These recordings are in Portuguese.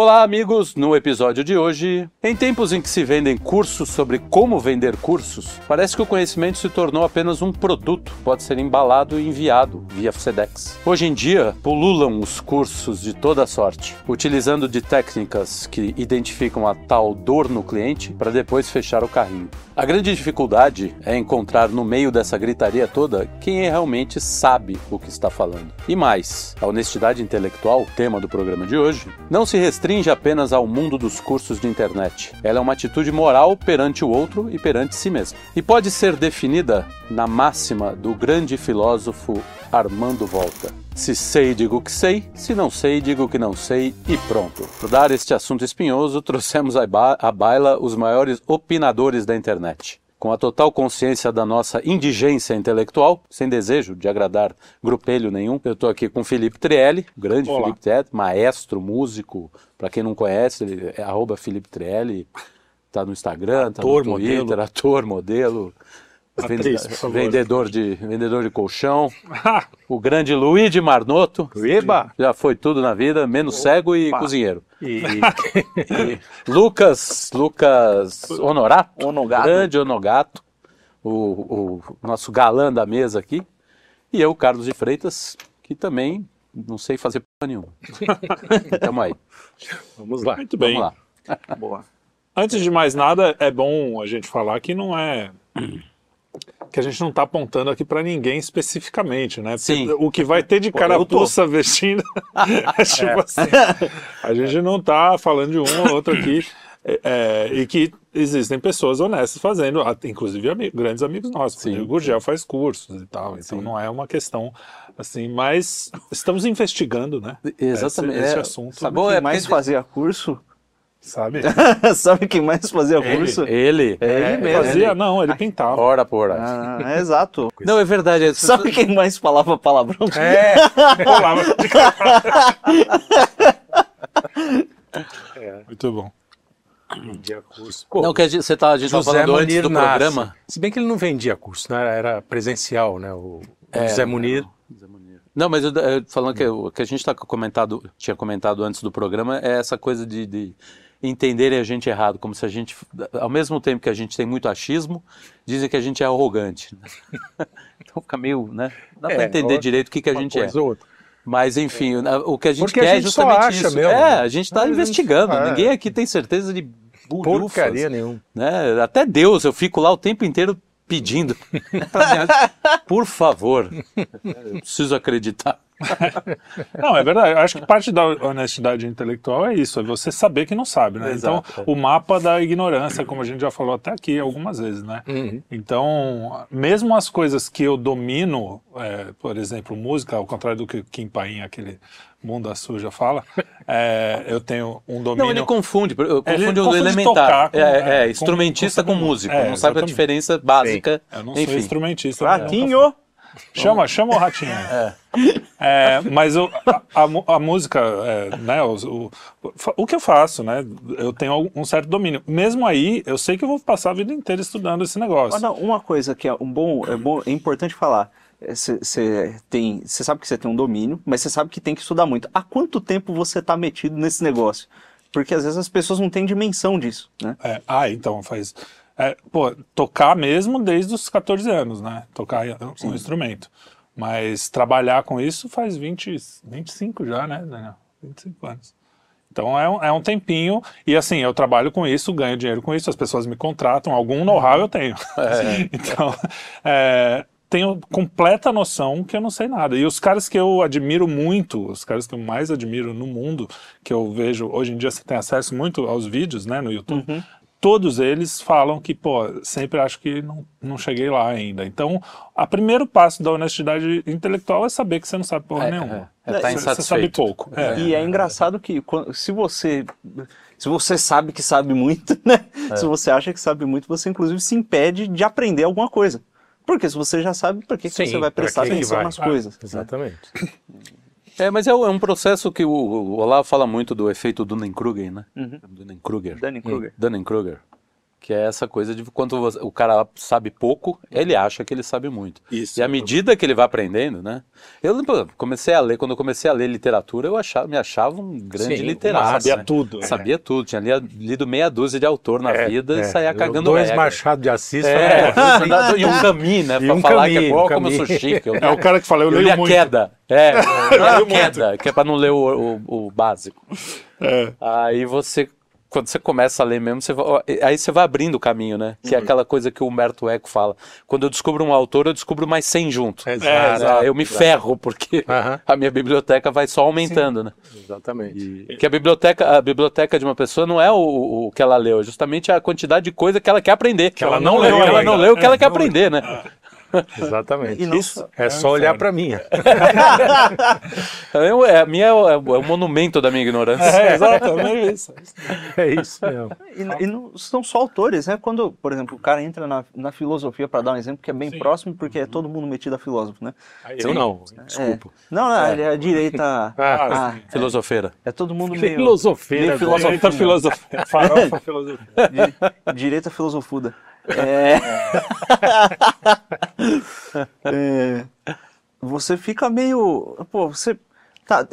Olá, amigos! No episódio de hoje, em tempos em que se vendem cursos sobre como vender cursos, parece que o conhecimento se tornou apenas um produto, pode ser embalado e enviado via FedEx. Hoje em dia, pululam os cursos de toda sorte, utilizando de técnicas que identificam a tal dor no cliente para depois fechar o carrinho. A grande dificuldade é encontrar no meio dessa gritaria toda quem realmente sabe o que está falando. E mais, a honestidade intelectual, tema do programa de hoje, não se restringe apenas ao mundo dos cursos de internet. Ela é uma atitude moral perante o outro e perante si mesmo. E pode ser definida na máxima do grande filósofo Armando Volta. Se sei, digo que sei, se não sei, digo que não sei e pronto. Para dar este assunto espinhoso, trouxemos à baila os maiores opinadores da internet com a total consciência da nossa indigência intelectual, sem desejo de agradar grupelho nenhum. Eu estou aqui com Felipe Trielli, grande Olá. Felipe Trielli, maestro, músico, para quem não conhece, ele é arroba Felipe Trielli, tá no Instagram, tá Ator, no Twitter, modelo. ator, modelo, Atriz, vendedor, de, vendedor de colchão, o grande Luigi Marnoto, Eba! já foi tudo na vida, menos cego e Opa. cozinheiro. E, E Lucas, Lucas Honorato, Onogato. grande Onogato, o, o nosso galã da mesa aqui, e eu, Carlos de Freitas, que também não sei fazer porra nenhuma. Tamo aí, vamos lá. Muito bem. vamos lá. Boa. Antes de mais nada, é bom a gente falar que não é. Que a gente não está apontando aqui para ninguém especificamente, né? Sim. O que vai ter de carapuça vestindo é tipo assim. A gente não está falando de um ou outro aqui. é, é, e que existem pessoas honestas fazendo, inclusive grandes amigos nossos. Sim. O Gurgel faz cursos e tal, então Sim. não é uma questão assim, mas estamos investigando, né? Exatamente. Esse, esse É, assunto, sabe- é mais fazia curso? Sabe? Sabe quem mais fazia Ele. curso? Ele, É ele mesmo. Fazia, não, ele pintava. ora por hora. Ah, é exato. Não, é verdade. é- Sabe quem mais falava palavrão? É, rolava. É, muito bom. Vendia curso. Pô, Não, que a gente, você tá, a gente tava José falando antes Munir do Nassi. programa. Se bem que ele não vendia curso, né? Era presencial, né? O, o É, José Munir. Não, mas eu, eu- falando que o que a gente tá comentado, tinha comentado antes do programa é essa coisa de, de entenderem a gente errado, como se a gente, ao mesmo tempo que a gente tem muito achismo, dizem que a gente é arrogante. então fica meio, né? Dá É, entender ou- direito o que, que a gente é. ou. Mas enfim, o o que a gente Porque a quer é gente só justamente isso. mesmo, é, né? a gente está A gente- investigando. é. Ninguém aqui tem certeza de bulhufas, Porcaria nenhuma. né? Até Deus, eu fico lá o tempo inteiro pedindo. Por favor, eu preciso acreditar. Não, é verdade. Eu acho que parte da honestidade intelectual é isso, é você saber que não sabe, né? Exato, então, o mapa da ignorância, como a gente já falou até aqui algumas vezes, né? Uhum. Então, mesmo as coisas que eu domino, é, por exemplo, música, ao contrário do que o Kim Paim, aquele bunda suja, fala, é, eu tenho um domínio... Não, ele confunde, eu- Ele confunde o confunde elementar. com- é, é, é, com- instrumentista com, com- músico. é, não sabe a exatamente. diferença básica. Eu não sou Enfim. instrumentista. Ratinho! Chama, chama o ratinho. É, mas o- a, a música, é, né, o, o, o que eu faço, né? Eu tenho um certo domínio. Mesmo aí, eu sei que eu vou passar a vida inteira estudando esse negócio. Olha, uma coisa que é um bom, é bom, é importante falar. Você tem, você sabe que você tem um domínio, mas você sabe que tem que estudar muito. Há quanto tempo você está metido nesse negócio? Porque às vezes as pessoas não têm dimensão disso, né? É, ah, então faz. é, pô, tocar mesmo desde os 14 anos, né? Tocar um instrumento. Mas trabalhar com isso faz 20, 25 já, né, Daniel? 25 anos. Então é um, é um tempinho, e assim, eu trabalho com isso, ganho dinheiro com isso, as pessoas me contratam, algum know-how eu tenho. então, é, tenho completa noção que eu não sei nada. E os caras que eu admiro muito, os caras que eu mais admiro no mundo, que eu vejo, hoje em dia você tem acesso muito aos vídeos, né, no YouTube, todos eles falam que, pô, sempre acho que não, não cheguei lá ainda. Então, o primeiro passo da honestidade intelectual é saber que você não sabe porra É, nenhuma. é, é tá Você- Você sabe pouco. É. E é engraçado que se você se você sabe que sabe muito, né? Se você acha que sabe muito, você inclusive se impede de aprender alguma coisa. Porque se você já sabe, por que, que você vai prestar atenção vai? nas Ah, coisas? né? É, mas é, um- é um processo que o, o Olavo fala muito do efeito Dunning-Kruger, né? Dunning-Kruger. Danny Kruger. Dunning-Kruger. Que é essa coisa de quando você- o cara sabe pouco, ele acha que ele sabe muito. Isso. E à medida que ele vai aprendendo, né? Eu comecei a ler, quando eu comecei a ler literatura, eu achava, me achava um grande Sim, literato. Sabia né? tudo. Sabia tudo, tinha li- lido meia dúzia de autor na É, vida e é. saía Eu- cagando Dois regra. Machado de Assis. É, e um caminho, né? E Pra um falar que é caminho, igual um como eu sou caminho. chique. Eu, É o cara que fala, eu, eu leio li a muito. queda. É, eu li a leio queda, que é pra não ler o, o- o básico. É. Aí você, quando você começa a ler mesmo, você vai, aí você vai abrindo o caminho, né? Que é aquela coisa que o Humberto Eco fala. Quando eu descubro um autor, eu descubro mais 100 junto. Exato. É, exato. eu me ferro, porque Aham. a minha biblioteca vai só aumentando, né? Exatamente. E- que a biblioteca, a biblioteca de uma pessoa não é o, o que ela leu, é justamente a quantidade de coisa que ela quer aprender. Que ela não leu que ela ainda. não leu, que ela quer É, não leu. aprender, né? Exatamente. Não Isso só- É só olhar pra mim. É, a minha é o, é o monumento da minha ignorância. É, exatamente isso. É isso mesmo. E, e não são só autores, né? Quando, por exemplo, o cara entra na, na filosofia, para dar um exemplo que é bem próximo, porque é todo mundo metido a filósofo, né? Eu não, É. desculpa. Não, não, ele é a direita. Ah, ah, Filosofeira. é todo mundo meio. Filosofeira. meio filosofia. Direita filosofia. Farofa filosofia. Di- direita filosofuda. É... É, Você fica meio. Pô, você. Tá,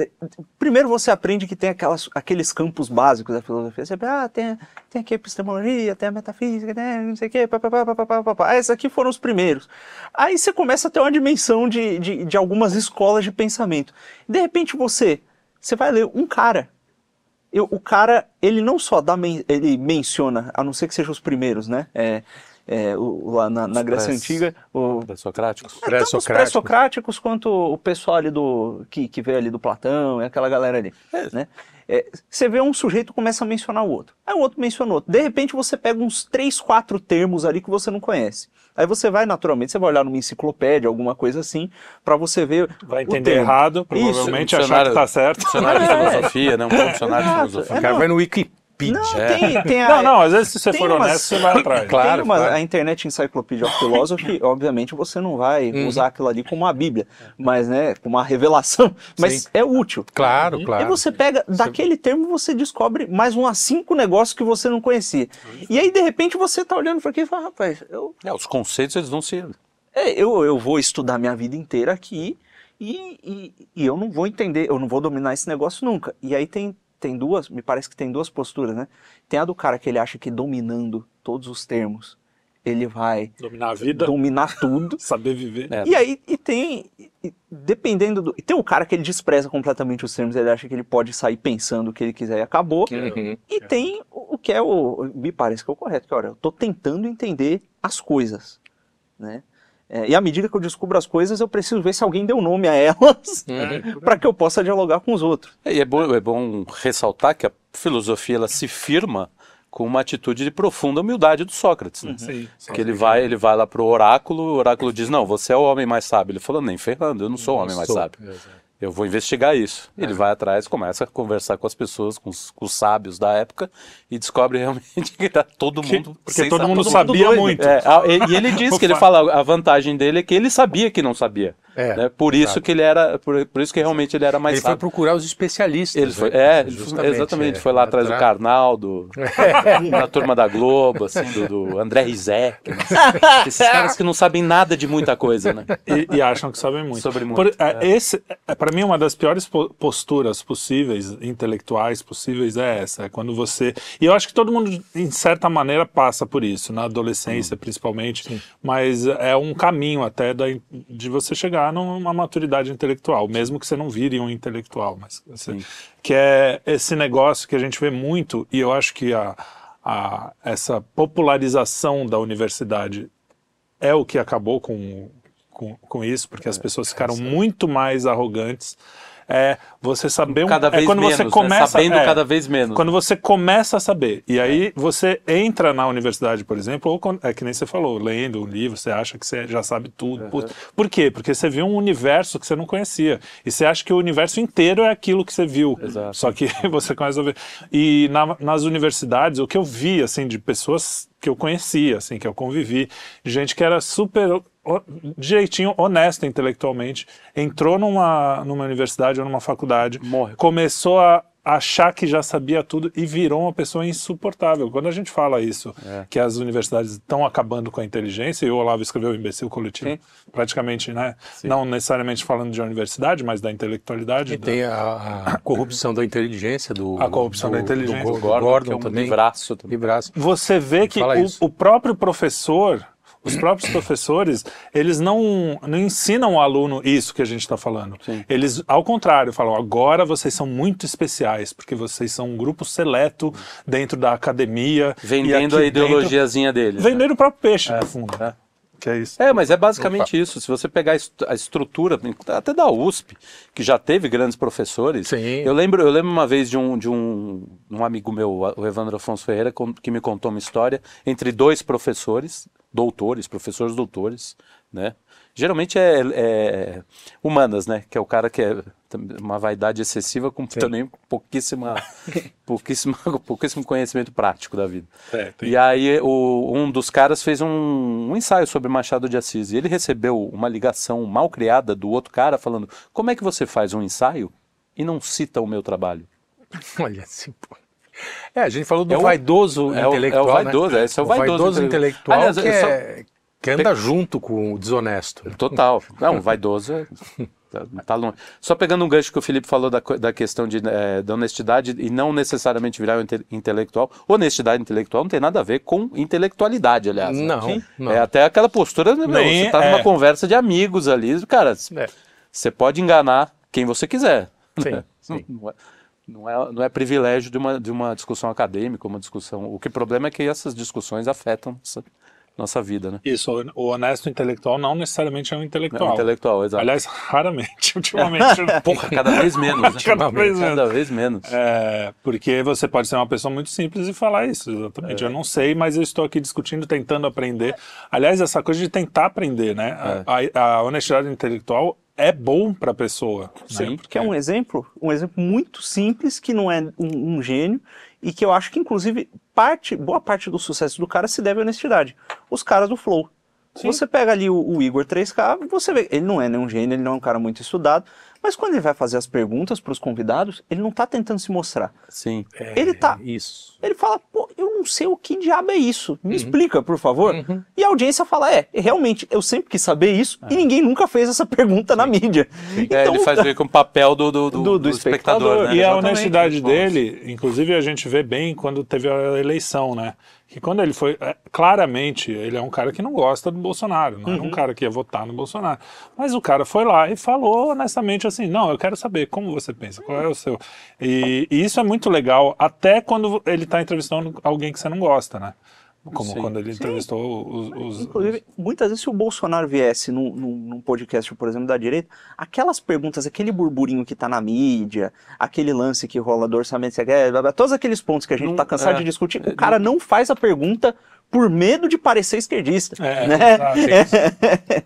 primeiro você aprende que tem aquelas, aqueles campos básicos da filosofia. Você ah, tem, tem aqui a epistemologia, tem a metafísica, tem não sei o quê, papapá, papapá, papapá. Ah, esses aqui foram os primeiros. Aí você começa a ter uma dimensão de, de, de algumas escolas de pensamento. De repente você, você vai ler um cara eu- o cara, ele não só dá, men- ele menciona, a não ser que sejam os primeiros, né? É, é, o- lá na, na Grécia pré- Antiga, o, Pré-socráticos. é, tanto os Pré-socráticos. pré-socráticos quanto o pessoal ali do que, que veio ali do Platão, e aquela galera ali, né? É, você vê um sujeito começa a mencionar o outro, aí o outro menciona o outro. De repente você pega uns três, quatro termos ali que você não conhece. Aí você vai naturalmente, você vai olhar numa enciclopédia, alguma coisa assim, pra você ver Vai o entender termo. errado, provavelmente Isso, achar que tá certo. Dicionário de filosofia, né? Um dicionário de filosofia. O cara vai no Wikipedia. Não, É. tem, tem a, Não, não, às vezes se você Tem for umas- honesto, você vai atrás. Claro, tem uma, claro. a Internet Encyclopedia of Philosophy, obviamente você não vai Uhum. usar aquilo ali como uma bíblia, mas né, como uma revelação, mas Sim. é útil. Claro, E claro. você pega, daquele termo você descobre mais uns cinco negócios que você não conhecia. E aí, de repente, você tá olhando para aqui e fala, rapaz, eu, É, os conceitos eles vão se. é, eu, eu vou estudar minha vida inteira aqui e, e, e eu não vou entender, eu não vou dominar esse negócio nunca. E aí tem, tem duas, me parece que tem duas posturas, né? Tem a do cara que ele acha que dominando todos os termos, ele vai Dominar a vida, dominar tudo. saber viver. É. E aí, e tem, e dependendo do. E tem o cara que ele despreza completamente os termos, ele acha que ele pode sair pensando o que ele quiser e acabou. Uhum. E tem o o que é o. Me parece que é o correto, que olha, eu tô tentando entender as coisas. Né? É, e à medida que eu descubro as coisas, eu preciso ver se alguém deu nome a elas Uhum. para que eu possa dialogar com os outros. E é bom, é bom ressaltar que a filosofia ela se firma com uma atitude de profunda humildade do Sócrates, né? Sim. Que ele vai, ele vai lá pro oráculo, o oráculo diz: "Não, você é o homem mais sábio". Ele falou: "Nem ferrando, eu não sou o homem mais sábio. Exato. Eu vou investigar isso". Ele vai atrás, começa a conversar com as pessoas, com os, com os sábios da época e descobre realmente que tá todo mundo porque todo mundo todo mundo sabia doido. muito. É, e, e ele diz que ele fala a vantagem dele é que ele sabia que não sabia. É, né? Por isso que ele era, por, por isso que realmente ele era mais Ele foi sábio. procurar os especialistas. Ele foi, né? é, foi- Justamente, exatamente, é. foi lá atrás do Atra- Karnal, do, da turma da Globo, assim, do, do André Rizek, né? esses caras que não sabem nada de muita coisa, né? E, e acham que sabem muito. Sobre muito, Por, é, esse, é, para mim, uma das piores po- posturas possíveis, intelectuais possíveis, é essa. É quando você. E eu acho que todo mundo, em certa maneira, passa por isso, na adolescência principalmente. Mas é um caminho até da, de você chegar numa maturidade intelectual, mesmo que você não vire um intelectual. Mas você- Sim. que é esse negócio que a gente vê muito, e eu acho que a, a, essa popularização da universidade é o que acabou com, com, com isso, porque as pessoas ficaram muito mais arrogantes. É você saber um, Cada é vez quando menos, você né? começa sabendo é, cada vez menos. quando você começa a saber, e aí você entra na universidade, por exemplo, ou é que nem você falou, lendo um livro, você acha que você já sabe tudo. Putz, Por quê? Porque você viu um universo que você não conhecia. E você acha que o universo inteiro é aquilo que você viu. Exato. Só que você começa a ver. E na- nas universidades, o que eu vi, assim, de pessoas que eu conhecia, assim, que eu convivi, gente que era super direitinho, honesta intelectualmente, entrou numa, numa universidade ou numa faculdade, Morre. começou a achar que já sabia tudo e virou uma pessoa insuportável. Quando a gente fala isso, É. que as universidades estão acabando com a inteligência, e o Olavo escreveu o Imbecil Coletivo, Sim. praticamente, né? Não necessariamente falando de universidade, mas da intelectualidade. E da- tem a, a corrupção da inteligência do. A corrupção do- da inteligência. Do, Do do Gordon, Gordon, que é um também. livraço também. Livraço. Você vê que o, o próprio professor, os próprios professores, eles não, não ensinam o aluno isso que a gente está falando. Sim. Eles, ao contrário, falam: agora vocês são muito especiais, porque vocês são um grupo seleto dentro da academia. Vendendo a ideologiazinha deles. Dentro, vendendo o próprio peixe, no fundo. é. Que é isso. É, mas é basicamente isso. Se você pegar a est- a estrutura, até da USP, que já teve grandes professores. Sim. Eu lembro, eu lembro uma vez de um, de um, um amigo meu, o Evandro Afonso Ferreira, que me contou uma história entre dois professores, doutores, professores doutores, né? Geralmente é, é humanas, né? Que é o cara que é uma vaidade excessiva com também pouquíssima, pouquíssima, pouquíssimo conhecimento prático da vida. É, E aí o- um dos caras fez um, um ensaio sobre Machado de Assis. E ele recebeu uma ligação mal criada do outro cara falando: como é que você faz um ensaio e não cita o meu trabalho? Olha assim, pô. É, a gente falou do É o- vaidoso é o- intelectual. é o vaidoso, né? esse é o vaidoso intelectual Aliás, que, eu só- é- que anda junto com o desonesto. Total. Não, vaidoso é. tá- Tá longe. Só pegando um gancho que o Felipe falou da, da questão de, eh, da honestidade e não necessariamente virar um inte- intelectual. Honestidade intelectual não tem nada a ver com intelectualidade, aliás. né? Não, não. É até aquela postura, meu, Nem- você tá é. numa conversa de amigos ali, cara, É. você pode enganar quem você quiser. Sim, sim. Não, é, não, é, não é privilégio de uma, de uma discussão acadêmica, uma discussão. O que o problema é que essas discussões afetam nossa, vida, né? Isso, o honesto intelectual não necessariamente é um É intelectual. um intelectual, exato. Aliás, raramente, ultimamente. Porra, cada vez menos, né? Cada vez menos. Cada vez menos. É, porque você pode ser uma pessoa muito simples e falar isso, exatamente. É. Eu não sei, mas eu estou aqui discutindo, tentando aprender. Aliás, essa coisa de tentar aprender, né? É. A, a honestidade intelectual é bom para a pessoa. Sim. Né? Que é um exemplo, um exemplo muito simples, que não é um, um gênio, e que eu acho que, inclusive, parte, boa parte do sucesso do cara se deve à honestidade. Os caras do Flow. Você pega ali o, o Igor 3K, você vê, ele não é nenhum gênio, ele não é um cara muito estudado, mas quando ele vai fazer as perguntas para os convidados, ele não tá tentando se mostrar. Sim. Ele tá- Isso. Ele fala, pô, eu não sei o que diabo é isso. Uhum. Me explica, por favor. E a audiência fala, é, realmente, eu sempre quis saber isso e ninguém nunca fez essa pergunta na mídia. Então, É, ele faz meio que um papel do, do, do, Do- do do espectador, espectador. né? E a Exatamente. honestidade Bom, dele, inclusive a gente vê bem quando teve a eleição, né? Que quando ele foi, é, claramente, ele é um cara que não gosta do Bolsonaro, não é Uhum. um cara que ia votar no Bolsonaro. Mas o cara foi lá e falou honestamente assim: não, eu quero saber como você pensa, qual é o seu. E, e isso é muito legal, até quando ele está entrevistando alguém que você não gosta, né? Como Sim. quando ele entrevistou os. os- Inclusive, muitas vezes se o Bolsonaro viesse num, num, num podcast, por exemplo, da direita, aquelas perguntas, aquele burburinho que tá na mídia, aquele lance que rola do orçamento secreto, todos aqueles pontos que a gente Não- tá cansado é, de discutir, o cara não faz a pergunta por medo de parecer esquerdista. É, né?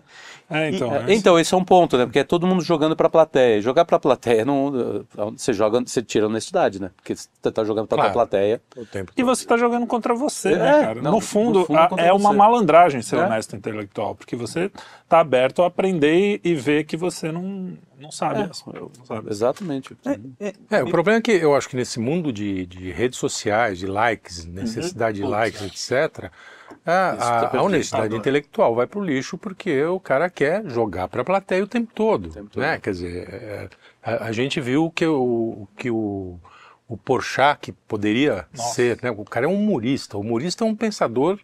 É, então. É, Então, esse é um ponto, né? Porque é todo mundo jogando pra plateia. Jogar pra plateia, não, você joga, você tira a honestidade, né? Porque você tá jogando pra tua Claro. plateia. O tempo E você está jogando contra você, É, né, cara? não, no fundo, no fundo a- é uma você. malandragem ser É. honesto intelectual, porque você está aberto a aprender e, e ver que você não, não sabe. É, não sabe. Exatamente. É, o problema é que eu acho que nesse mundo de, de redes sociais, de likes, necessidade de likes, etc., a, a- tá a honestidade intelectual vai pro lixo porque o cara quer jogar para a plateia o tempo todo. tempo todo. né? Quer dizer, é, a, a gente viu que o, que o, o Porchat, que poderia Nossa. ser, né? o cara é um humorista, o humorista é um pensador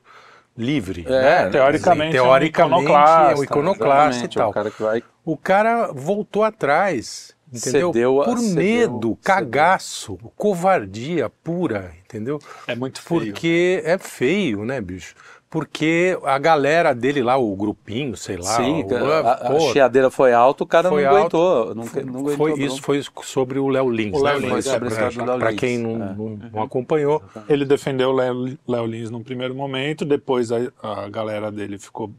livre. É, né? teoricamente é um teoricamente iconoclasta, é um iconoclasta e é tal. o cara vai... O cara voltou atrás, entendeu? Cedeu a- Por cedeu- medo, cedeu. cagaço, covardia pura, entendeu? É muito feio. Porque é feio, né, bicho? Porque a galera dele lá, o grupinho, sei lá, Sim, o- a, a pô, chiadeira foi alta, o cara não alto. aguentou. Não, não aguentou foi, não. isso foi sobre o Léo Lins, O né? Léo Lins, Mas, é, a Lins, quem não, é. não- não acompanhou, Ele defendeu o Léo, Lins no primeiro momento, depois a, a galera dele ficou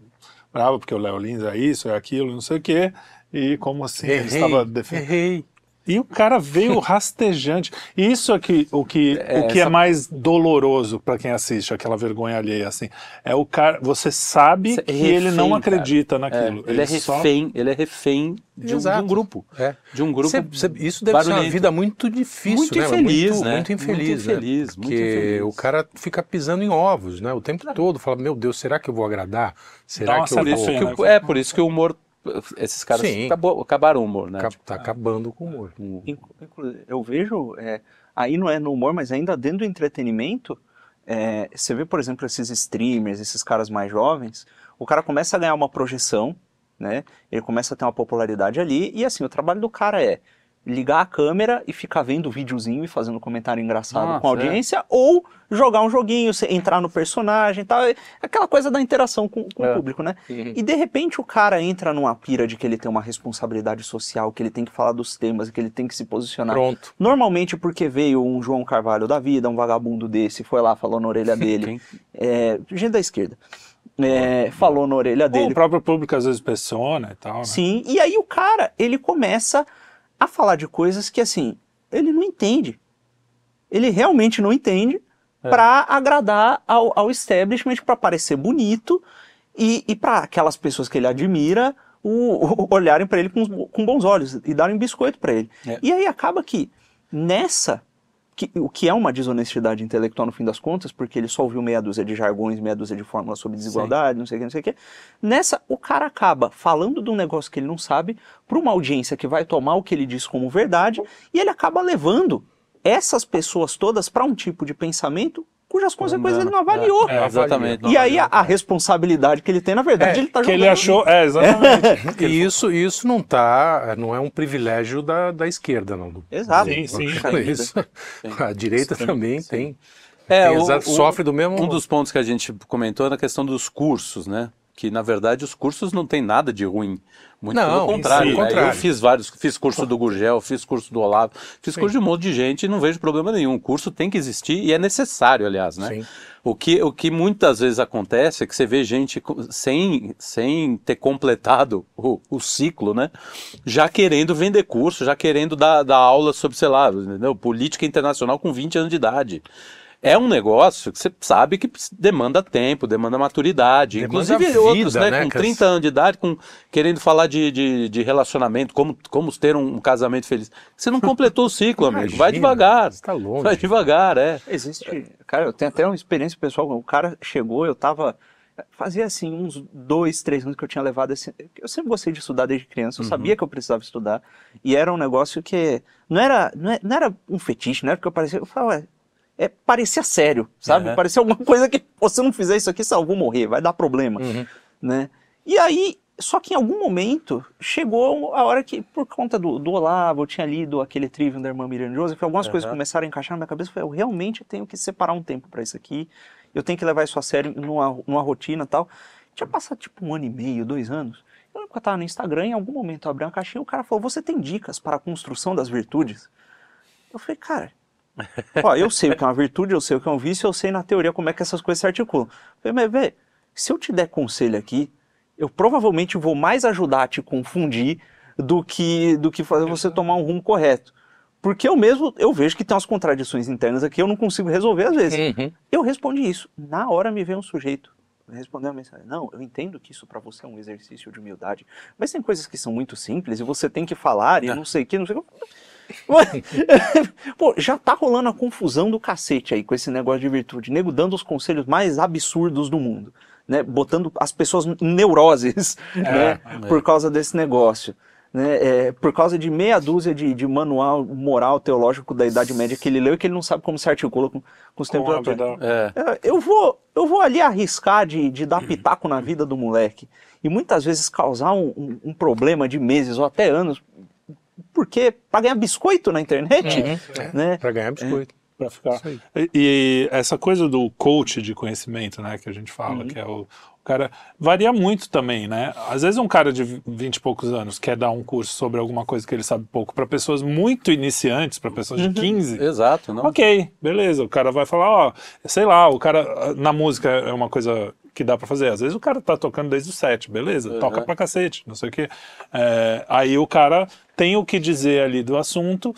brava porque o Léo Lins é isso, é aquilo, não sei o quê. E como assim ele errei, estava defendendo. errei. E o cara veio rastejante. Isso é que, o que É, o que é essa- mais doloroso pra quem assiste aquela vergonha alheia assim. É o cara, você sabe Você é que ele não refém, acredita É, naquilo. ele é só- refém, ele é refém de um, de um grupo. É. De um grupo. Cê- cê- isso deve ser uma barulhento. vida muito difícil, Muito né? infeliz, muito, né? Muito infeliz, Muito né? infeliz, muito Porque infeliz. o cara fica pisando em ovos, né? O tempo todo. Fala, meu Deus, será que eu vou agradar? Será uma que eu vou... Né? é, por isso que o humor. Esses caras Sim. acabou- acabaram o humor, né? Ca- Tipo, Tá acabando com o humor. Eu vejo, é, aí não é no humor, mas ainda dentro do entretenimento, é, você vê, por exemplo, esses streamers, esses caras mais jovens, o cara começa a ganhar uma projeção, né? Ele começa a ter uma popularidade ali, e assim, o trabalho do cara é ligar a câmera e ficar vendo o videozinho e fazendo comentário engraçado Nossa, com a audiência, ou jogar um joguinho, entrar no personagem e tal, é aquela coisa da interação com, com É. o público, né? E de repente o cara entra numa pira de que ele tem uma responsabilidade social, que ele tem que falar dos temas, que ele tem que se posicionar. Pronto. Normalmente porque veio um João Carvalho da vida, um vagabundo desse, foi lá, falou na orelha dele. É, gente da esquerda. É, falou na orelha Ou dele. o próprio público às vezes pressiona e tal, né? Sim, e aí o cara, ele começa a falar de coisas que, assim, ele não entende. Ele realmente não entende É. pra agradar ao, ao establishment, pra parecer bonito e, e para aquelas pessoas que ele admira o, o- olharem pra ele com, com bons olhos e darem biscoito pra ele. É. E aí acaba que nessa que, o que é uma desonestidade intelectual no fim das contas, porque ele só ouviu meia dúzia de jargões, meia dúzia de fórmulas sobre desigualdade, não sei o que, não sei o que. Nessa, o cara acaba falando de um negócio que ele não sabe para uma audiência que vai tomar o que ele diz como verdade e ele acaba levando essas pessoas todas para um tipo de pensamento cujas consequências ele não avaliou. É, exatamente. E aí a, a responsabilidade que ele tem, na verdade, É, ele tá que jogando. ele achou, é, exatamente. E isso, isso não tá, não é um privilégio da, da esquerda, não. do- Exato. Sim, sim. Isso. A direita também tem. É, tem o- sofre do mesmo. Um dos pontos que a gente comentou é na questão dos cursos, né? Que na verdade os cursos não tem nada de ruim. Muito Não, pelo contrário. sim, né? contrário. Eu fiz vários, fiz curso do Gurgel, fiz curso do Olavo, fiz curso de um monte de gente e não vejo problema nenhum. O curso tem que existir e é necessário, aliás, né? Sim. O que, o que muitas vezes acontece é que você vê gente sem, sem ter completado o, o ciclo, né? Já querendo vender curso, já querendo dar, dar aula sobre, sei lá, entendeu? política internacional com 20 anos de idade. É um negócio que você sabe que demanda tempo, demanda maturidade. Demanda Inclusive vida, outros, né? né, Com as- 30 anos de idade, com, querendo falar de, de, de relacionamento, como, como ter um, casamento feliz. Você não completou o ciclo, amigo. Vai Imagina, devagar. você tá longe. Vai devagar, é. Existe. Cara, eu tenho até uma experiência pessoal. O cara chegou, eu tava. Fazia assim, uns dois, três anos que eu tinha levado esse. Eu sempre gostei de estudar desde criança, eu Uhum. sabia que eu precisava estudar. E era um negócio que. Não era, não é- não era um fetiche, não era porque eu parecia. Eu falava, ué, é, parecia sério, sabe? Uhum. Parecia alguma coisa que, se eu não fizer isso aqui, eu vou morrer, vai dar problema. Né? E aí, só que em algum momento chegou a hora que, por conta do, do Olavo, eu tinha lido aquele Trivium da irmã Miriam Joseph, algumas coisas Aham. começaram a encaixar na minha cabeça. Eu falei, eu realmente tenho que separar um tempo para isso aqui, eu tenho que levar isso a sério numa, numa rotina e tal. Tinha passado tipo um ano e meio, dois anos. Eu lembro que eu tava no Instagram, em algum momento eu abri uma caixinha e o cara falou: Você tem dicas para a construção das virtudes? Eu falei, cara, ó, eu sei o que é uma virtude, eu sei o que é um vício, eu sei na teoria como é que essas coisas se articulam. Eu falei, mas velho, se eu te der conselho aqui, eu provavelmente vou mais ajudar a te confundir do que, do que fazer você tomar um rumo correto. Porque eu mesmo, eu vejo que tem umas contradições internas aqui, eu não consigo resolver às vezes. Uhum. Eu respondi isso. Na hora me veio um sujeito respondeu a mensagem. Não, eu entendo que isso para você é um exercício de humildade, mas tem coisas que são muito simples e você tem que falar e não sei o que, não sei o que. Pô, já tá rolando a confusão do cacete aí com esse negócio de virtude. Nego dando os conselhos mais absurdos do mundo. Né, botando as pessoas em neuroses né, por causa desse negócio. Né, é, por causa de meia dúzia de, de manual moral teológico da Idade Média que ele leu e que ele não sabe como se articula com, com os tempos atuais. É. É, Eu vou, eu vou ali arriscar de, de dar pitaco na vida do moleque e muitas vezes causar um, um- um problema de meses ou até anos, porque para ganhar biscoito na internet, né? Para ganhar biscoito. Pra ficar. Isso aí. E, e essa coisa do coach de conhecimento, né, que a gente fala, Uhum. que é o, o cara. Varia muito também, né? Às vezes um cara de 20 e poucos anos quer dar um curso sobre alguma coisa que ele sabe pouco para pessoas muito iniciantes, para pessoas Uhum. de 15. Exato, não? Ok, beleza. O cara vai falar, ó, sei lá, o cara na música é uma coisa que dá pra fazer. Às vezes o cara tá tocando desde o set, beleza, toca pra cacete, não sei o quê. É, aí o cara tem o que dizer ali do assunto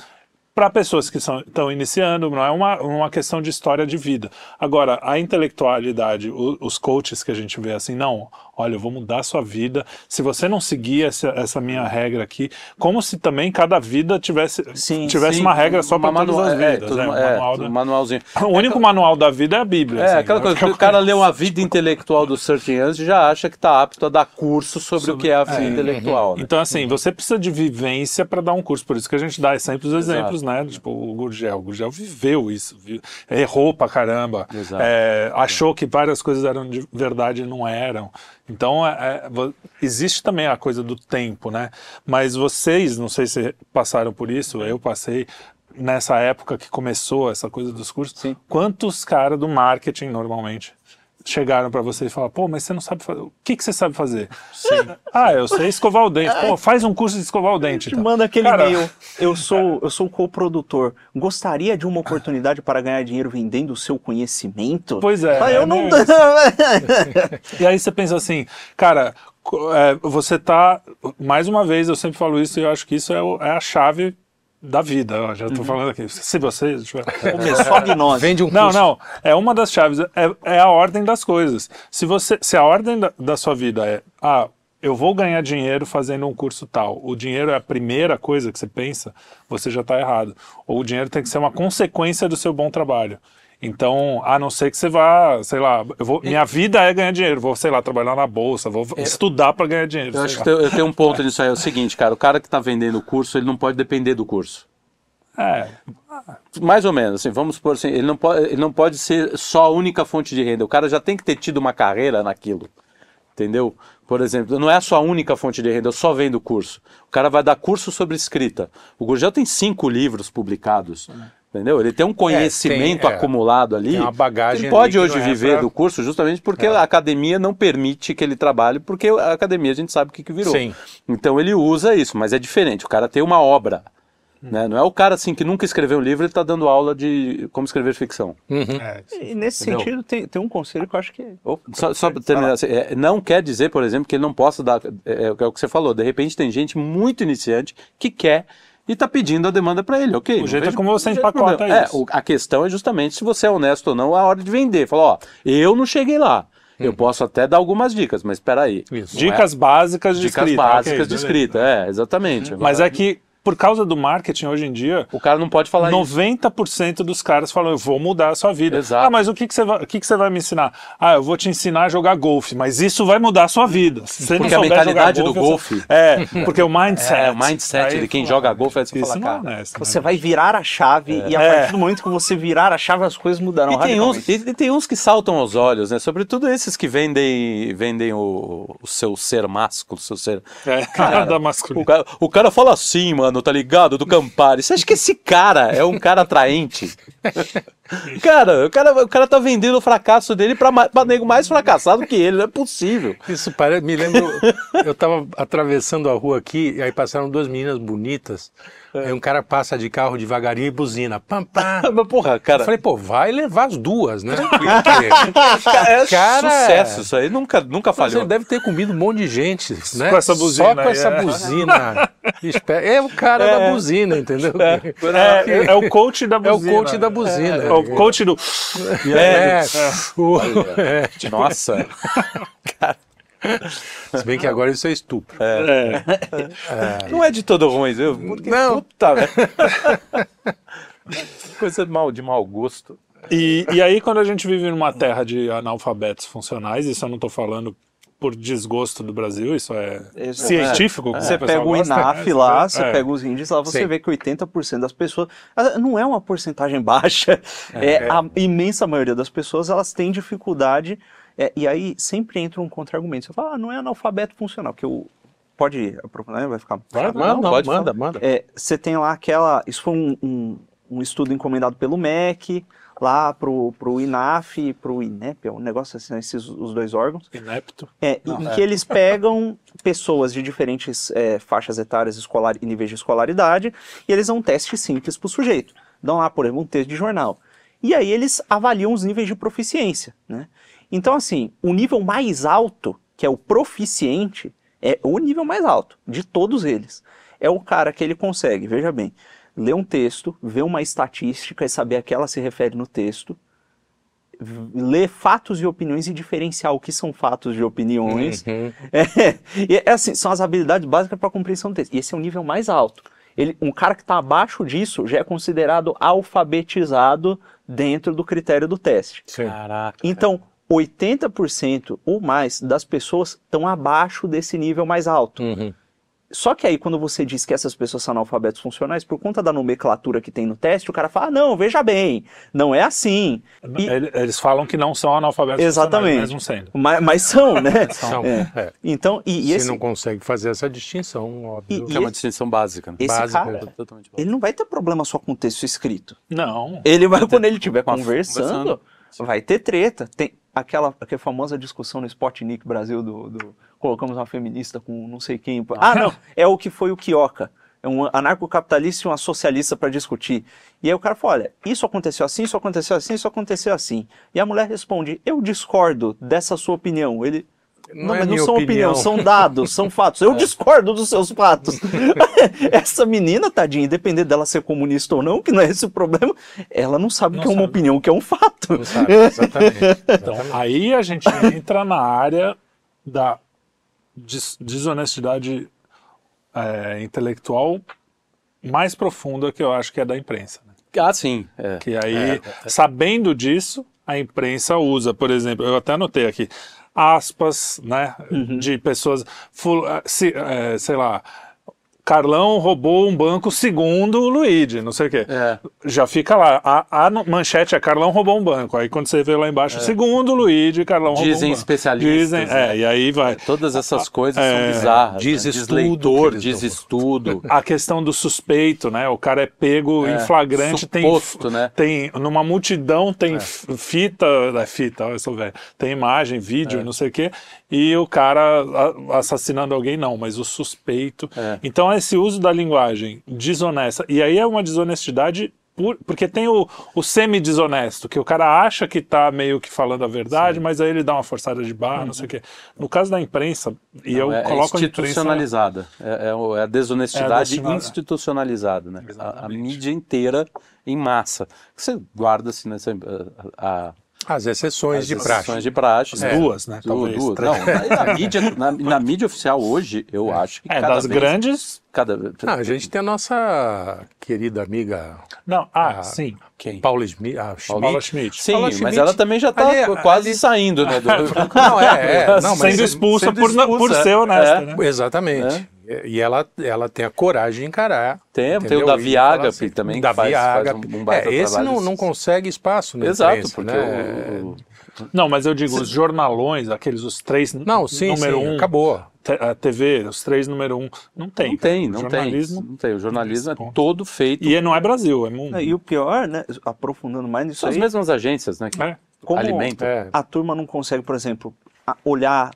para pessoas que estão iniciando, não é uma, uma questão de história de vida. Agora, a intelectualidade, o- os coaches que a gente vê assim, não, olha, eu vou mudar a sua vida. Se você não seguir essa, essa minha regra aqui, como se também cada vida tivesse, Sim, tivesse Sim, uma regra só para todas as é, vidas. tudo- né? Um é, manual da- manualzinho. O único manual da vida é a Bíblia. É, assim, aquela né? coisa, que o cara lê uma vida intelectual dos 13 anos e já acha que está apto a dar curso sobre, o que é a vida intelectual. né? Então, assim, você precisa de vivência para dar um curso. Por isso que a gente dá sempre os exemplos, né? Tipo, o Gurgel. O Gurgel viveu isso. vi- Errou pra caramba. É, achou que várias coisas eram de verdade e não eram. Então, é, é, existe também a coisa do tempo, né? Mas vocês, não sei se passaram por isso, eu passei nessa época que começou essa coisa dos cursos. Sim. Quantos caras do marketing, normalmente, chegaram pra você e falaram, pô, mas você não sabe fazer. O que, que você sabe fazer? Ah, eu sei escovar o dente. Pô, faz um curso de escovar o dente. Te então. manda aquele Cara, e-mail. Eu sou, eu sou co-produtor. Gostaria de uma oportunidade para ganhar dinheiro vendendo o seu conhecimento? Pois é, Ah, é eu não. meio E aí você pensa assim, cara, é, você tá. Mais uma vez, eu sempre falo isso e eu acho que isso é, é a chave da vida. ó, já Uhum. tô falando aqui. Se você. eu- Começou a gnose. Vende um Não, curso. não. É uma das chaves. É, é a ordem das coisas. Se você, se a ordem da, da sua vida é, ah, eu vou ganhar dinheiro fazendo um curso tal. O dinheiro é a primeira coisa que você pensa, você já está errado. Ou o dinheiro tem que ser uma consequência do seu bom trabalho. Então, a não ser que você vá, sei lá, eu vou, minha vida é ganhar dinheiro, vou, sei lá, trabalhar na bolsa, vou estudar para ganhar dinheiro. Eu acho lá. que tem- eu tenho um ponto nisso aí, é o seguinte, cara, o cara que está vendendo o curso, ele não pode depender do curso. É, Mais ou menos, assim, vamos supor assim, ele não, pode, ele não pode ser só a única fonte de renda. O cara já tem que ter tido uma carreira naquilo. Entendeu? Por exemplo, não é a sua única fonte de renda, eu só vendo curso. O cara vai dar curso sobre escrita. O Gurgel tem cinco livros publicados. Entendeu? Ele tem um conhecimento tem, é. acumulado ali. Tem uma bagagem Ele pode hoje é viver pra- do curso justamente porque a academia não permite que ele trabalhe, porque a academia a gente sabe o que, que virou. Sim. Então ele usa isso, mas é diferente. O cara tem uma obra. Né? Não é o cara assim que nunca escreveu um livro, ele está dando aula de como escrever ficção. é, E nesse Entendeu? sentido, tem, tem um conselho que eu acho que. Opa, Só, só pra terminar, assim, é, não quer dizer, por exemplo, que ele não possa dar. É, é o que você falou, de repente tem gente muito iniciante que quer e está pedindo a demanda para ele, ok? O jeito é vejo- como você empacota isso. É, o- a questão é justamente se você é honesto ou não a hora de vender. Falar, ó, eu não cheguei lá. Eu posso até dar algumas dicas, mas espera aí. É- dicas básicas de dicas escrita. básicas ok, de beleza. escrita, é, exatamente. Mas Agora, é que, por causa do marketing hoje em dia, o cara não pode falar isso. 90% dos caras falam, eu vou mudar a sua vida. Exato. Ah, mas o que, que, você vai, o que, que você vai me ensinar? Ah, eu vou te ensinar a jogar golfe, mas isso vai mudar a sua vida. Se você não Porque a mentalidade jogar do golfe... golfe- É, porque o mindset... É, o mindset Aí, de quem pô, joga golfe é você Isso falar, não cara. é honesto, né? Você vai virar a chave e a É. partir do momento que você virar a chave, as coisas mudarão E tem, uns, e, e tem uns que saltam aos olhos, né? Sobretudo esses que vendem, vendem o, o seu ser másculo, o seu ser. É, Cara, da O masculina. cara, o cara fala assim, mano, tá ligado? Do Campari. Você acha que esse cara é um cara atraente? cara, o cara, o cara tá vendendo o fracasso dele pra, pra nego mais fracassado que ele. Não é possível. Isso parece, me lembro, eu tava atravessando a rua aqui, e aí passaram duas meninas bonitas, aí um cara passa de carro devagarinho e buzina, pam, pam. Mas, porra, cara. Eu falei, pô, vai levar as duas, né? É cara, sucesso isso aí. Nunca, nunca falhou. ele deve ter comido um monte de gente, né? Com essa buzina Só com aí, essa é. buzina. É o cara da buzina, entendeu? É, é, é o coach da É o buzina. coach da buzina. É, do... É, o- é. Nossa. Se bem que agora isso é estupro. Não é de todo ruim, viu? Porque, Não. Puta, velho. Coisa de mal, de mau gosto. E, e aí, quando a gente vive numa terra de analfabetos funcionais, isso eu não estou falando por desgosto do Brasil, isso é Isso, científico. como Você o pega o gosta, INAF né? lá, É. você pega os índices lá, você Sim. vê que 80% das pessoas. ah, Não é uma porcentagem baixa. É, a imensa maioria das pessoas elas têm dificuldade. é, e aí sempre entra um contra-argumento. Você fala, ah, não é analfabeto funcional, que eu. Pode aprofundar, vai ficar. Vai, Manda, Não, não, pode manda, manda. É, você tem lá aquela. Isso foi um, um, um estudo encomendado pelo MEC, lá pro, pro INAF, pro INEP, é um negócio assim, esses os dois órgãos. Inepto. É, em que eles pegam pessoas de diferentes é, faixas etárias escolar, e níveis de escolaridade e eles dão um teste simples para o sujeito. Dão lá, por exemplo, um texto de jornal. E aí eles avaliam os níveis de proficiência, né? Então, assim, o nível mais alto, que é o proficiente, é o nível mais alto de todos eles. É o cara que ele consegue, veja bem, ler um texto, ver uma estatística e saber a que ela se refere no texto, ler fatos e opiniões e diferenciar o que são fatos de opiniões. Uhum. É, e é assim, são as habilidades básicas para a compreensão do texto. E esse é o nível mais alto. Ele, um cara que está abaixo disso já é considerado alfabetizado dentro do critério do teste. Sim. Caraca. Então, 80% ou mais das pessoas estão abaixo desse nível mais alto. Uhum. Só que aí, quando você diz que essas pessoas são analfabetos funcionais, por conta da nomenclatura que tem no teste, o cara fala: ah, não, veja bem, não é assim. E- Ele- Eles falam que não são analfabetos Exatamente. funcionais, mesmo sendo. mas, mas são, né? São, É. é. Então, e, e Se esse, não consegue fazer essa distinção, óbvio. E- Que é uma distinção básica. Né? esse básica, cara, Totalmente básica. ele não vai ter problema só com o texto escrito. Não. Ele vai, quando ele estiver conversando, conversando. vai ter treta. Tem aquela, aquela famosa discussão no Spotnik Brasil do, do- colocamos uma feminista com não sei quem. Ah, não, é o que foi o Kioka. É um anarcocapitalista e uma socialista para discutir. E aí o cara fala, olha, isso aconteceu assim, isso aconteceu assim, isso aconteceu assim. E a mulher responde, eu discordo dessa sua opinião. Ele, Não não, é mas não minha são opinião, opinião." são dados, são fatos. Eu discordo dos seus fatos. Essa menina, tadinha, independente dela ser comunista ou não, que não é esse o problema, ela não sabe o que é uma sabe. opinião, o que é um fato. Não sabe, exatamente. Então, aí a gente entra na área da des- desonestidade é, intelectual mais profunda que eu acho que é da imprensa. né? Ah, sim. É. Que aí, sabendo disso, a imprensa usa, por exemplo, eu até anotei aqui, aspas, né, de pessoas, se- sei lá, Carlão roubou um banco segundo o Luigi, não sei o quê. É. Já fica lá, a, a manchete é Carlão roubou um banco, aí quando você vê lá embaixo, segundo o Luigi, Carlão roubou um Dizem banco. especialistas, Dizem, né? é, e aí vai. Todas essas coisas É, são bizarras. diz né? estudo leitor, diz estudo. a questão do suspeito, né? O cara é pego em flagrante, tem, suposto, né? tem numa multidão tem fita, é fita, olha, eu sou velho, tem imagem, vídeo, não sei o quê, e o cara assassinando alguém não, mas o suspeito. É. Esse uso da linguagem desonesta e aí é uma desonestidade por- porque tem o, o semi-desonesto, que o cara acha que tá meio que falando a verdade, mas aí ele dá uma forçada de barra, não sei o quê. No caso da imprensa, e eu Não, é, é coloco a imprensa institucionalizada. É, é é a desonestidade É a institucionalizada, né? A, a mídia inteira em massa. Você guarda assim nessa a, As exceções as de exceções praxe. de praxe. As né? duas, né? Du- Talvez. duas. três. Não, na, na mídia, na, na mídia oficial hoje, eu acho que É, cada das vez, grandes. Cada, vez- Ah, a gente tem a nossa querida amiga Não, ah, sim. Quem? Paula a Paula Schmidt. Schmidt. Sim, Paula mas Schmidt, ela também já está quase ali- saindo, né? do- Não, é, é. Não, mas sendo expulsa sendo por, por expulsa, ser honesta, é. né? Exatamente. E ela, ela tem a coragem de encarar. Tem, tem o da E Viaga, falar assim, que também da faz- Viaga. faz um- um baita é, esse trabalho. não, não consegue espaço na Exato, imprensa, porque né? o- Não, mas eu digo, os jornalões, aqueles, os três Não, sim, número sim, um, acabou. a TV, os três número um, não tem. não tem, O não jornalismo, tem. Não tem. O jornalismo é todo feito. E não é Brasil, é mundo. E o pior, né, aprofundando mais nisso São as aí, mesmas agências, né? Que É. como alimentam. É. a turma não consegue, por exemplo, olhar,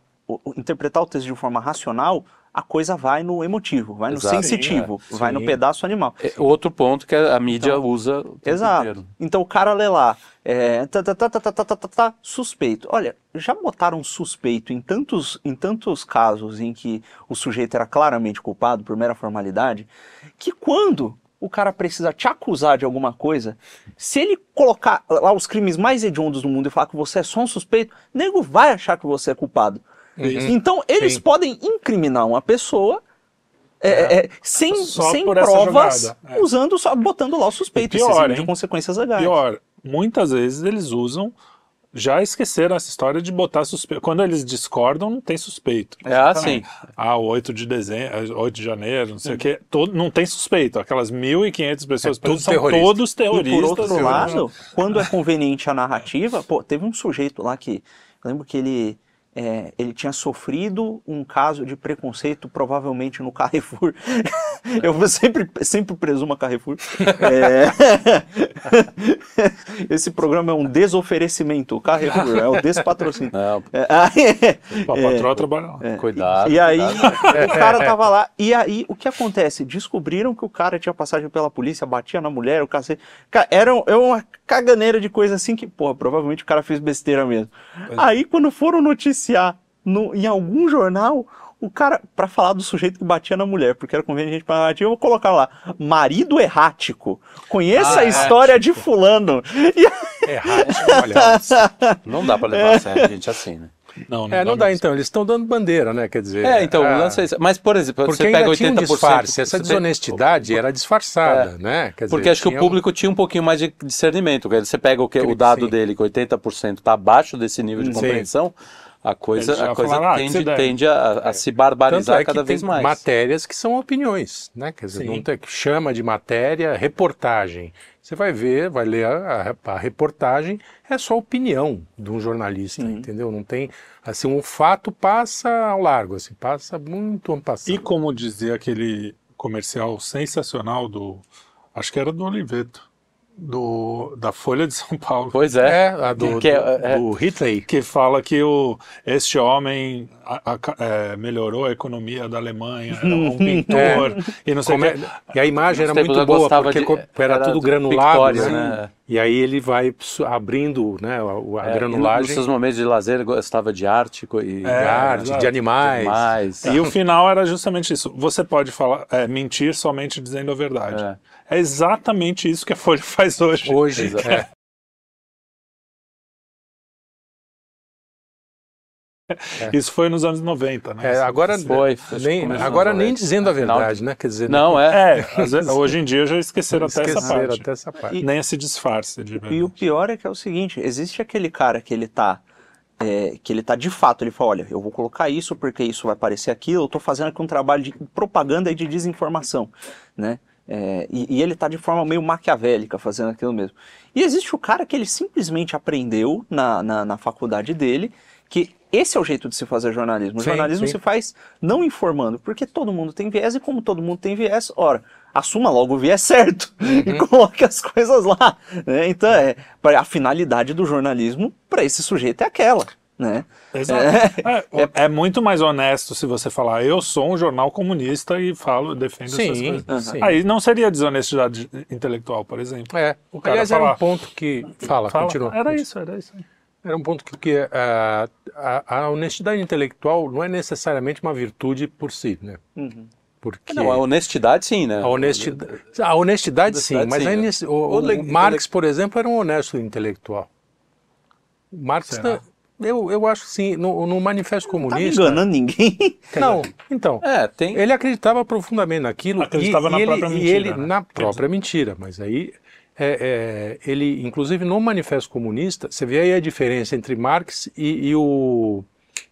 interpretar o texto de forma racional, a coisa vai no emotivo, vai Exato, no sensitivo, sim, é, vai sim. no pedaço animal. É, outro ponto que a mídia então, usa. Exato. Inteiro. Então o cara lê lá, é, tá, tá, tá, suspeito. Olha, já botaram suspeito em tantos, em tantos casos em que o sujeito era claramente culpado por mera formalidade, que quando o cara precisa te acusar de alguma coisa, se ele colocar lá os crimes mais hediondos do mundo e falar que você é só um suspeito, nego vai achar que você é culpado. Então eles Sim. podem incriminar uma pessoa é, é, é, sem, Só sem essa provas, é. usando só botando lá o suspeito, E pior, de consequências legais. Pior, muitas vezes eles usam, já esqueceram essa história de botar suspeito. Quando eles discordam, não tem suspeito. É assim. Ah, 8 de dezembro, 8 de janeiro, não sei o quê, todo, não tem suspeito. Aquelas 1.500 pessoas É são terrorista. todos E terroristas. por outro terroristas. lado, quando é conveniente a narrativa, pô, teve um sujeito lá que, eu lembro que ele, é, ele tinha sofrido um caso de preconceito, provavelmente no Carrefour. Eu sempre, sempre presumo a Carrefour. É, Esse programa é um desoferecimento. Carrefour, é o despatrocínio. Não, É, A patroa trabalha lá. cuidado. e aí, cuidado. o cara tava lá. E aí, o que acontece? Descobriram que o cara tinha passagem pela polícia, batia na mulher, o cacete. Cara, era, um- era uma caganeira de coisa assim que, porra, provavelmente o cara fez besteira mesmo. Aí, quando foram noticiar no, em algum jornal, o cara, pra falar do sujeito que batia na mulher, porque era conveniente pra bater, eu vou colocar lá, marido errático. Conheça Ah, a história de fulano. E Errático, olha. Não dá pra levar a sério gente assim, né? Não, É, não dá mesmo. então, eles estão dando bandeira, né? Quer dizer. É, então, ah, é esse. Mas, por exemplo, Porque você pega ainda tinha um 80%. disfarce, essa desonestidade era disfarçada, né? Quer Porque dizer, acho que o tinha um- público tinha um pouquinho mais de discernimento. Quer dizer, Você pega o, que, o Sim. dado dele, que 80% está abaixo desse nível de Sim. A coisa, a coisa falaram, ah, que tende, se dane. tende a, a se Tanto barbarizar é cada que vez tem mais. matérias que são opiniões, né? Quer dizer, Sim. não tem, chama de matéria reportagem. Você vai ver, vai ler a, a- a reportagem, é só opinião de um jornalista, entendeu? Não tem, assim, um fato passa ao largo, assim, passa muito passando. E como dizia aquele comercial sensacional do. Acho que era do Oliveto, do, da Folha de São Paulo. Pois é. É, a do, Que é- do- é- do Hitler. Que fala que o, este homem a- a- é, melhorou a economia da Alemanha, era um pintor, e não sei Como é- que. e a imagem era muito boa, porque de- era, era tudo do granulado, Pictório, né? E aí ele vai abrindo né, a, a É, e Nos granulagem seus momentos de lazer, gostava de arte e de arte, de animais. mais. E o final era justamente isso. Você pode falar, é, mentir somente dizendo a verdade. É. É. exatamente isso que a Folha faz hoje. Hoje, Exato. é. Isso foi nos anos 90, né? É, agora Foi, nem, agora nem 90. dizendo a verdade, né? Quer dizer, Não, é. É, às vezes- hoje em dia já esqueceram até essa esqueceram parte. até essa parte. Nem esse disfarce de E o pior é que é o seguinte, existe aquele cara que ele tá. é, que ele tá de fato, ele fala, olha, eu vou colocar isso porque isso vai parecer aquilo, eu tô fazendo aqui um trabalho de propaganda e de desinformação, né? É, e, e ele tá de forma meio maquiavélica fazendo aquilo mesmo. E existe o cara que ele simplesmente aprendeu na, na, na faculdade dele que esse é o jeito de se fazer jornalismo. O Sim, jornalismo sim. se faz não informando, porque todo mundo tem viés e como todo mundo tem viés, ora, assuma logo o viés certo Uhum. e coloque as coisas lá. né? Então, é, a finalidade do jornalismo para esse sujeito é aquela. Né? Exato. É, é muito mais honesto se você falar, eu sou um jornal comunista e falo, defendo essas Sim, coisas. sim. Aí não seria desonestidade intelectual, por exemplo. É, O cara aliás, era falar- um ponto que. Fala, Fala, continua. Era isso, era isso. Era um ponto que, que, ah, a, a honestidade intelectual não é necessariamente uma virtude por si, né? Porque Não, a honestidade sim, né? a honestidade, a honestidade sim, mas sim, a né? o, O o Marx, por exemplo, era um honesto intelectual. Marx? Eu, eu acho que sim, no, no Manifesto Tá me Comunista. enganando ninguém. Não, então. É, tem. Ele acreditava profundamente naquilo Acreditava e, na e ele, própria e mentira, ele né? na própria mentira, mas aí é, é, ele, inclusive no Manifesto Comunista, você vê aí a diferença entre Marx e, e o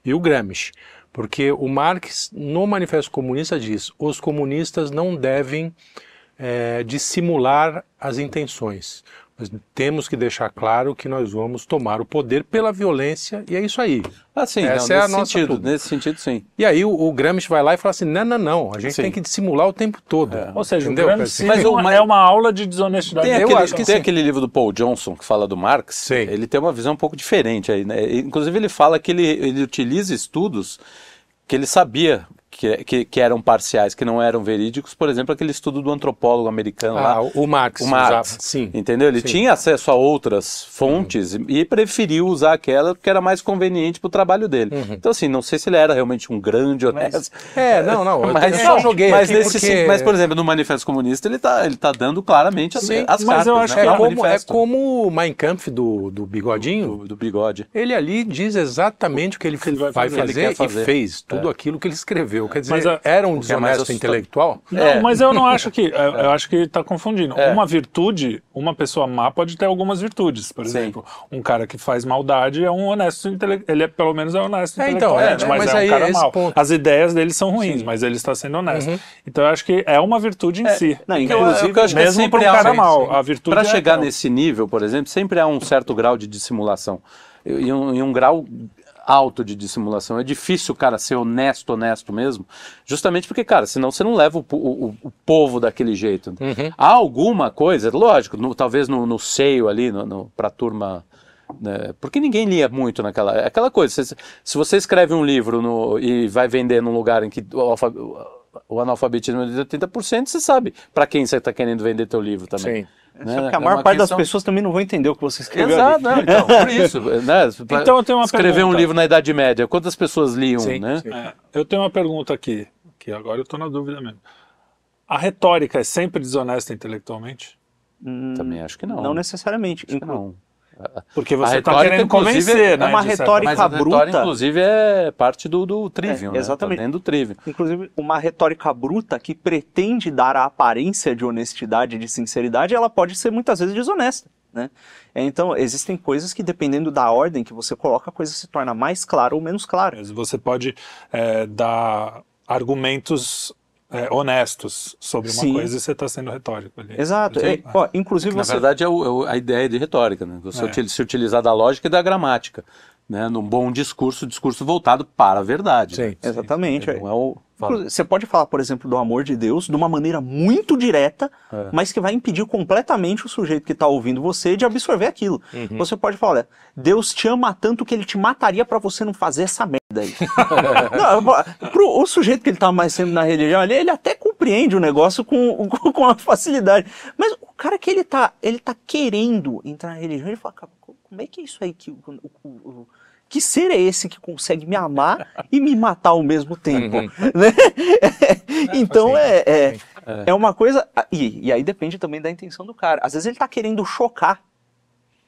e o Gramsci, porque o Marx no Manifesto Comunista diz: os comunistas não devem é, dissimular as intenções. Nós temos que deixar claro que nós vamos tomar o poder pela violência e é isso aí. Ah, sim, Essa não, é a nesse nossa sentido, tudo. nesse sentido sim. E aí o, o Gramsci vai lá e fala assim: não, não, não, a gente Sim. tem que dissimular o tempo todo. Ou seja, Entendeu? o grande Quer dizer, Mas o- mas, é uma aula de desonestidade. Tem, Eu aquele, acho que tem sim. aquele livro do Paul Johnson que fala do Marx, Sim. ele tem uma visão um pouco diferente aí, né? Inclusive ele fala que ele, ele utiliza estudos que ele sabia que, que, que eram parciais, que não eram verídicos, por exemplo, aquele estudo do antropólogo americano Ah, lá. o Marx. O Marx, usava- sim. entendeu? Ele Sim. tinha acesso a outras fontes e- e preferiu usar aquela que era mais conveniente para o trabalho dele. Uhum. Então, assim, não sei se ele era realmente um grande honesto. É, não, não. eu- Mas, eu só joguei mas, aqui nesse, porque... mas, por exemplo, no Manifesto Comunista, ele está ele tá dando claramente as, Sim, as mas cartas, eu acho né? que é, o como, é como o Mein Kampf do, do Bigodinho. do, do bigode. Ele ali diz exatamente o que ele, ele vai vai fazer. fazer, fazer. e fez tudo aquilo que ele escreveu. Quer dizer, Mas a- era um é desonesto assustador. intelectual? Não, É. mas eu não acho que. Eu, eu acho que está confundindo. É. Uma virtude, uma pessoa má pode ter algumas virtudes. Por Sim. exemplo, um cara que faz maldade é um honesto intelectual. Ele é, pelo menos é honesto É, então, intelectualmente, é, mas, mas é um aí cara esse mau. ponto. As ideias dele são ruins, mas ele está sendo honesto. Então eu acho que é uma virtude em si. Não, Eu- inclusive, eu acho que é mesmo sempre para um cara sim, mau. sim. A virtude Para é chegar nesse nível, por exemplo, sempre há um certo grau de dissimulação. E um, e um grau alto de dissimulação. É difícil cara ser honesto, honesto mesmo, justamente porque, cara, senão você não leva o, o, o povo daquele jeito. Há alguma coisa, lógico, no- talvez no, no seio ali, no, no, pra turma. né, porque ninguém lia muito naquela. É aquela coisa, se, se você escreve um livro no- e vai vender num lugar em que o, o analfabetismo é de 80%, você sabe para quem você está querendo vender teu livro também. Sim. né? Só que a É maior uma parte das questão- pessoas também não vão entender o que você escreveu Exato, ali. não, então, por isso. Né? Então eu tenho uma Escrever um pergunta. livro na Idade Média, quantas pessoas liam, Sim, né? sim. É, eu tenho uma pergunta aqui, que agora eu estou na dúvida mesmo. A retórica é sempre desonesta intelectualmente? Hum, Também acho que não. Não necessariamente. Acho que não. Porque você está retórica, querendo convencer, é né? uma de certa retórica Mas a retórica, bruta. inclusive, é parte do, do trivium, É, né? exatamente. Tá dentro do trivium. Inclusive, uma retórica bruta que pretende dar a aparência de honestidade e de sinceridade, ela pode ser muitas vezes desonesta. Né? É, Então, existem coisas que, dependendo da ordem que você coloca, a coisa se torna mais clara ou menos clara. Você pode é, dar argumentos é, honestos sobre uma Sim. coisa e você está sendo retórico ali. Exato. Sim. É, ó, inclusive, Na você. verdade, é, o- é a ideia de retórica, né? Você É. se utilizar da lógica e da gramática. Né? Num bom discurso, discurso voltado para a verdade. Sim. né? Exatamente. Não é o... fala. Você pode falar, por exemplo, do amor de Deus de uma maneira muito direta, É. mas que vai impedir completamente o sujeito que está ouvindo você de absorver aquilo. Uhum. Você pode falar, olha, Deus te ama tanto que ele te mataria para você não fazer essa merda aí. não, pro, o sujeito que ele tá mais sempre na religião ali, ele até compreende o negócio com, com, com a facilidade. Mas o cara que ele tá, ele tá querendo entrar na religião, ele fala, "Cara, como é que é isso aí que o- o- o- que ser é esse que consegue me amar e me matar ao mesmo tempo? Uhum. Né? então é, é, é uma coisa. E, e aí depende também da intenção do cara. Às vezes ele tá querendo chocar.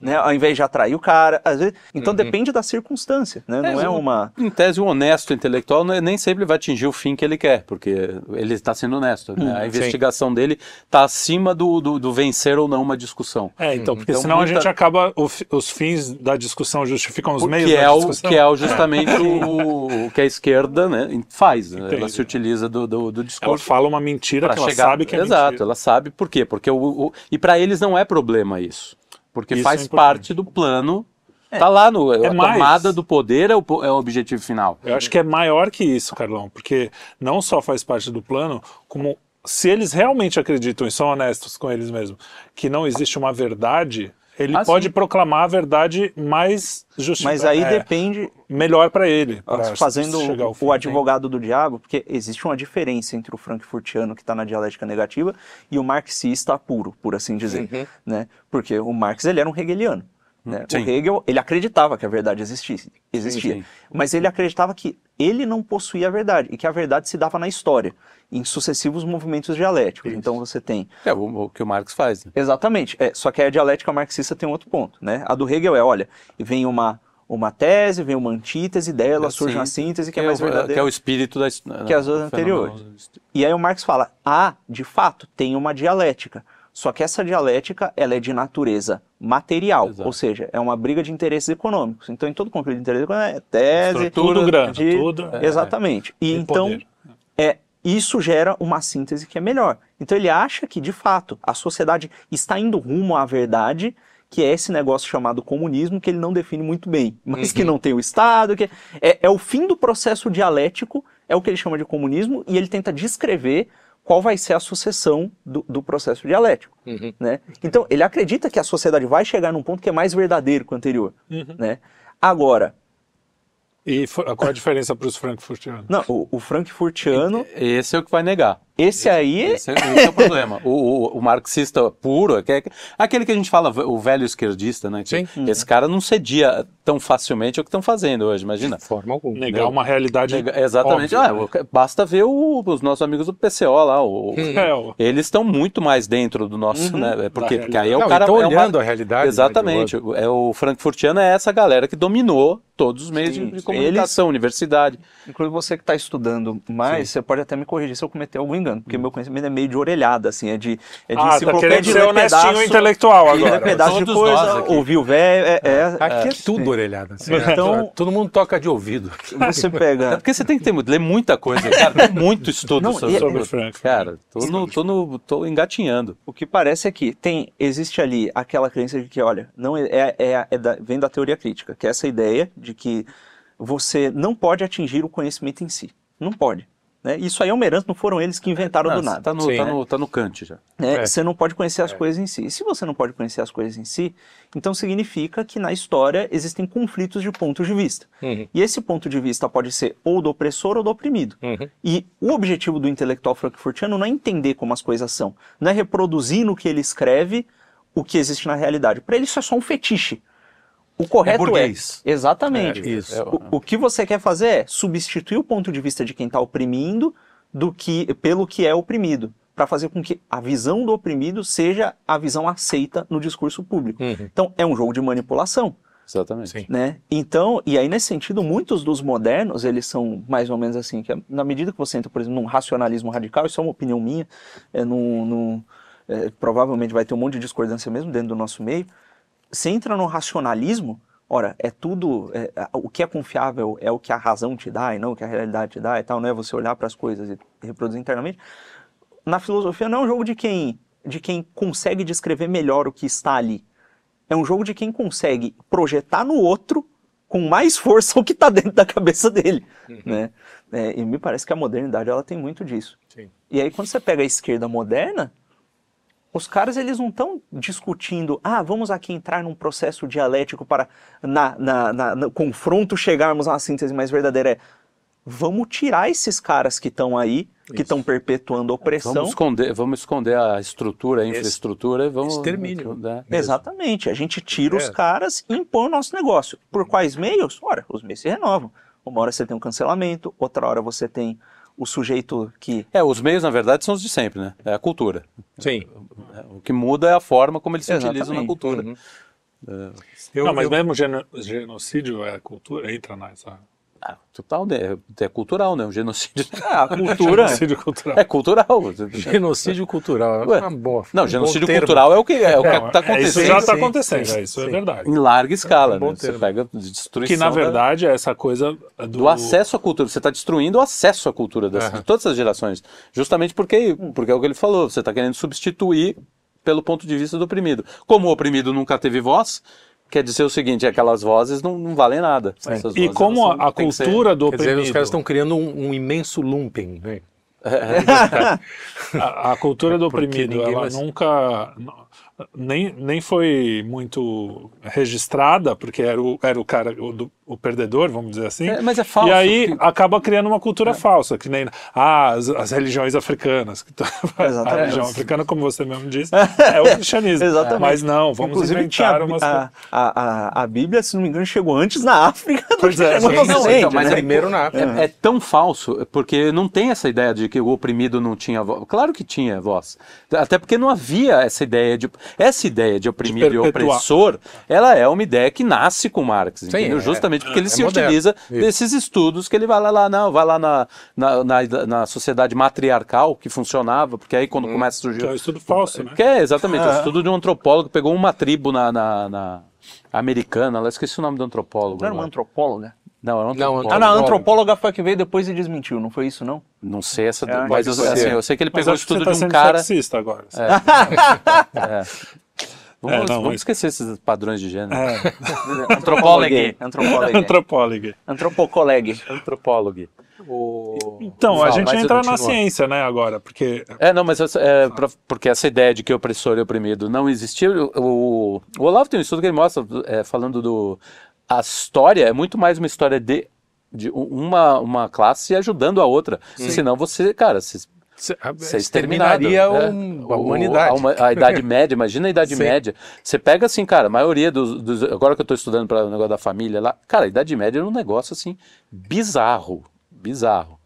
Né, ao invés de atrair o cara, às vezes, então depende da circunstância, né? Não é o- uma Em tese, o honesto intelectual é- nem sempre vai atingir o fim que ele quer, porque ele está sendo honesto. né? A investigação dele está acima do, do, do vencer ou não uma discussão. É, então, porque Então, senão muita- a gente acaba, o os fins da discussão justificam os meios que da é, o, discussão. que é justamente o, o que a esquerda né, faz. né? Ela Entendi. se utiliza do, do, do Ela discurso. fala uma mentira que ela chegar- sabe que é Exato, mentira. ela sabe por quê? Porque o, o- e para eles não é problema isso. Porque Isso faz é parte do plano. Tá lá no. a mais. tomada do poder é o, é o objetivo final. Eu acho que é maior que isso, Carlão, porque não só faz parte do plano, como se eles realmente acreditam e são honestos com eles mesmos, que não existe uma verdade, ele Ah, pode sim. proclamar a verdade mais justificada. Mas aí depende, melhor para ele. pra fazendo o, fim. o advogado do diabo, porque existe uma diferença entre o frankfurtiano que está na dialética negativa e o marxista puro, por assim dizer, Uhum. né? Porque o Marx ele era um hegeliano. Né? O. Hegel ele acreditava que a verdade existisse, existia, Sim, sim. mas ele acreditava que ele não possuía a verdade e que a verdade se dava na história, em sucessivos movimentos dialéticos. Então você tem É o, que o Marx faz. Né? Exatamente. É, só que a dialética marxista tem um outro ponto, né? A do Hegel é, olha, vem uma, uma tese, vem uma antítese, dela surge uma síntese que é mais o- verdadeira. que é o espírito da que as duas anteriores. E aí o Marx fala, ah, de fato, tem uma dialética. Só que essa dialética, ela é de natureza material, Exato. ou seja, é uma briga de interesses econômicos. Então, em todo conflito de interesses econômicos, é tese, Estrutura, Tudo grana, de- tudo. Exatamente. E então, poder. é, isso gera uma síntese que é melhor. Então ele acha que, de fato, a sociedade está indo rumo à verdade, que é esse negócio chamado comunismo, que ele não define muito bem, mas que não tem o Estado, que é, é o fim do processo dialético, é o que ele chama de comunismo, e ele tenta descrever qual vai ser a sucessão do, do processo dialético. Né? Então, ele acredita que a sociedade vai chegar num ponto que é mais verdadeiro que o anterior. Né? Agora, E qual a diferença para os frankfurtianos? não, o, o frankfurtiano, Esse é o que vai negar. Esse aí... Esse é, esse é o problema. O, o- o marxista puro, que é aquele que a gente fala, o velho esquerdista, né? que Sim. Esse cara não cedia tão facilmente o que estão fazendo hoje, imagina. De forma alguma. Negar uma realidade. Nega- Exatamente. Ah, o- basta ver o- os nossos amigos do PCO lá. o- É, o- Eles estão muito mais dentro do nosso, né? Porque, porque aí é o Não, cara. tão é uma- olhando a realidade, Exatamente. É o frankfurtiano é essa galera que dominou todos os meios Sim, de, de comunicação, universidade. Inclusive você que está estudando mais, você pode até me corrigir se eu cometer algum engano, porque meu conhecimento é meio de orelhada, assim, é de, é de Ah, tá enciclopédia, querendo ser ler honestinho pedaço- intelectual agora. pedaço de coisa, ouvir o velho, é, é- Aqui é tudo orelhada. assim. Então- Todo mundo toca de ouvido. você É pega... porque você tem que ter, ler muita coisa, cara. Tem muito estudo Não, sobre, Sobre o Frank. Cara, tô, no, tô, no, tô engatinhando. O que parece é que tem, existe ali aquela crença de que, olha, não é, é, é- é da- vem da teoria crítica, que é essa ideia de que você não pode atingir o conhecimento em si. Não pode. Né? Isso aí é uma herança, não foram eles que inventaram Não, do nada. Tá no, Sim. tá, no, tá no Kant já. né? É. Você não pode conhecer as coisas em si. E se você não pode conhecer as coisas em si, então significa que na história existem conflitos de pontos de vista. Uhum. E esse ponto de vista pode ser ou do opressor ou do oprimido. Uhum. E o objetivo do intelectual frankfurtiano não é entender como as coisas são, não é reproduzir no que ele escreve o que existe na realidade. Para ele isso é só um fetiche. O correto é, burguês. exatamente. É, isso. É, O, o que você quer fazer é substituir o ponto de vista de quem está oprimindo do que pelo que é oprimido, para fazer com que a visão do oprimido seja a visão aceita no discurso público. Uhum. Então é um jogo de manipulação, Exatamente. Né? Então, e aí nesse sentido, muitos dos modernos, eles são mais ou menos assim, que é, na medida que você entra, por exemplo, num racionalismo radical, isso é uma opinião minha, é, num, num- é, provavelmente vai ter um monte de discordância mesmo dentro do nosso meio, você entra no racionalismo, ora, é tudo, é, o que é confiável é o que a razão te dá e não o que a realidade te dá e tal, não é você olhar para as coisas e reproduzir internamente. Na filosofia não é um jogo de quem, de quem consegue descrever melhor o que está ali. É um jogo de quem consegue projetar no outro com mais força o que está dentro da cabeça dele, né? É, e me parece que a modernidade ela tem muito disso. Sim. E aí quando você pega a esquerda moderna, os caras eles não estão discutindo, ah, vamos aqui entrar num processo dialético para na, na, na- no confronto chegarmos a uma síntese mais verdadeira. É, vamos tirar esses caras que estão aí, que estão perpetuando a opressão. Vamos esconder, vamos esconder a estrutura, a infraestrutura e vamos. Extermínio. né? Exatamente. A gente tira os É. caras e impõe o nosso negócio. Por quais meios? Ora, os meios se renovam. Uma hora você tem um cancelamento, outra hora você tem o sujeito que. É, os meios, na verdade, são os de sempre, né? É a cultura. Sim. O que muda é a forma como eles se utilizam na Exatamente. cultura. Uhum. Eu, não, mas eu- mesmo geno- genocídio é cultura, entra nessa. Ah, total, né? É cultural, né? O genocídio Ah, a cultura. Genocídio cultural. é cultural. Genocídio cultural. Ué, é uma boa. Não, um genocídio termo. cultural é o que é o que está é, isso acontecendo já está acontecendo, sim, é, isso é sim. verdade. em larga escala, É um né? Você pega destruição Que na da- verdade é essa coisa do, do acesso à cultura. Você está destruindo o acesso à cultura das- Aham. de todas as gerações. Justamente porque, porque é o que ele falou, você está querendo substituir pelo ponto de vista do oprimido. Como o oprimido nunca teve voz, quer dizer o seguinte, aquelas vozes não, não valem nada. Essas E como a, são- a que ser- cultura do Quer dizer, oprimido, os caras estão criando um, um imenso lumpen. Né? a, a cultura do oprimido, ela vai- nunca nem, nem foi muito registrada, porque era o, era o cara, o, do- o perdedor, vamos dizer assim. É, mas é falso, E aí porque- acaba criando uma cultura falsa, que nem ah, as, as religiões africanas. que tá- a Exatamente. religião africana, como você mesmo disse, é o cristianismo. Exatamente. Mas não, vamos Inclusive, tinha inventar a, umas a, a, a, Bíblia, se não me engano, chegou antes na África do Pois é, chegou sim, Ocidente, então, mas né? Primeiro na África. É, é tão falso, porque não tem essa ideia de que o oprimido não tinha voz. Claro que tinha voz. Até porque não havia essa ideia de. Essa ideia de oprimido e perpetuar. opressor, ela é uma ideia que nasce com Marx, entendeu? é. Justamente porque ele É se moderno. utiliza Isso. desses estudos que ele vai lá, lá não, vai lá na, na, na, na sociedade matriarcal que funcionava, porque aí quando começa a surgir. Que é um estudo falso, né? Que é, exatamente, o estudo de um antropólogo que pegou uma tribo na, na, na americana, lá esqueci o nome do antropólogo. Não era uma agora. antropóloga? Não, era Não, antropólogo. Ah, não, a Antropóloga. antropóloga foi a que veio depois e desmentiu, não foi isso, não? Não sei essa, É, mas eu, assim, eu sei que ele pegou o estudo você tá de um cara. sexista agora. Vamos, É, não, vamos mas- esquecer esses padrões de gênero. É, Antropóloga. Antropóloga. antropólogo. Antropocoleg. Antropólogo. Então, a gente entra na ciência, né, agora, porque É, não, mas essa- é, pra- porque essa ideia de que opressor e oprimido não existia. O, o, o Olavo tem um estudo que ele mostra, é, falando do. A história é muito mais uma história de, de uma, uma classe ajudando a outra. Senão você, cara, você Você Você exterminaria exterminaria um- a humanidade. A, uma- a Idade Média, imagina a Idade Sim. Média. Você pega assim, cara, a maioria dos. dos- agora que eu estou estudando para o negócio da família lá, cara, a Idade Média era um negócio assim, bizarro. Bizarro.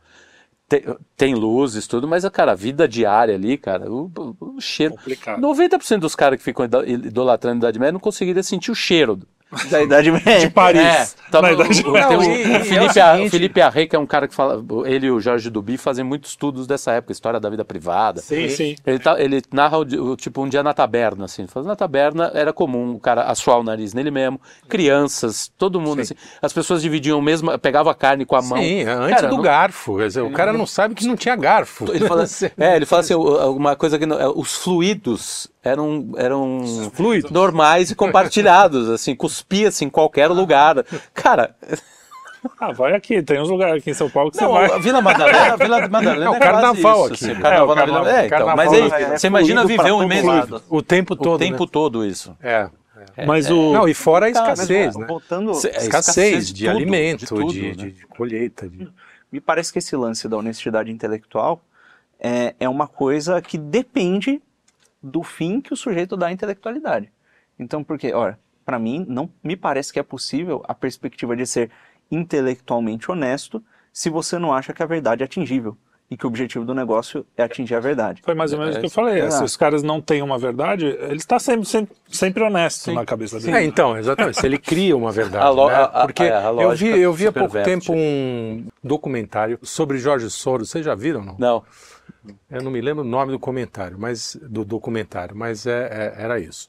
Tem, tem luzes, tudo, mas, cara, a vida diária ali, cara, o, o- o cheiro. Complicado. 90% dos caras que ficam ido- idolatrando a Idade Média não conseguiriam sentir o cheiro. Da Idade Média. de Paris. tá, na idade... o- Não, tem o- o é o Felipe, o Felipe Arrey, que é um cara que fala. Ele e o Jorge Duby fazem muitos estudos dessa época, história da vida privada. Sim, sim. Ele, tá- ele narra o, tipo um dia na taberna, assim. Ele fala, na taberna era comum o cara assoar o nariz nele mesmo, crianças, todo mundo assim. As pessoas dividiam mesmo, pegavam a carne com a mão. Sim, antes Cara, do não- garfo. Quer dizer, o cara não sabe que não tinha garfo. Ele fala, é, ele fala assim, uma coisa que não- é, os fluidos eram, eram normais e compartilhados, assim, cuspia-se em qualquer lugar. Cara, Ah, vai aqui, tem uns lugares aqui em São Paulo que Não, você vai. Vila Madalena, a Vila Madalena É o é carnaval quase aqui, assim, o carnaval É, o na Vila- carnaval- é, então, carnaval mas aí, é você imagina viver um lado. O tempo todo. o tempo né? todo isso. É. Mas o. Não, e fora a Tá, mas escassez, Mas, né? Voltando, é Escassez, de de, tudo, alimento, de de, tudo, de, né? de colheita. de- me parece que esse lance da honestidade intelectual é, é uma coisa que depende do fim que o sujeito dá à intelectualidade. Então, porque, olha, para mim, não me parece que é possível a perspectiva de ser intelectualmente honesto se você não acha que a verdade é atingível e que o objetivo do negócio é atingir a verdade. Foi mais ou menos o É, que eu falei. exato. Se os caras não têm uma verdade, ele está sempre, sempre, sempre honesto na cabeça dele. É, então, exatamente. Se ele cria uma verdade. A lo- né? a- a- Porque é, a eu vi, eu vi há pouco tempo um documentário sobre Jorge Soros. Vocês já viram, não? Não. Eu não me lembro o nome do comentário, mas do documentário, mas é, é- era isso.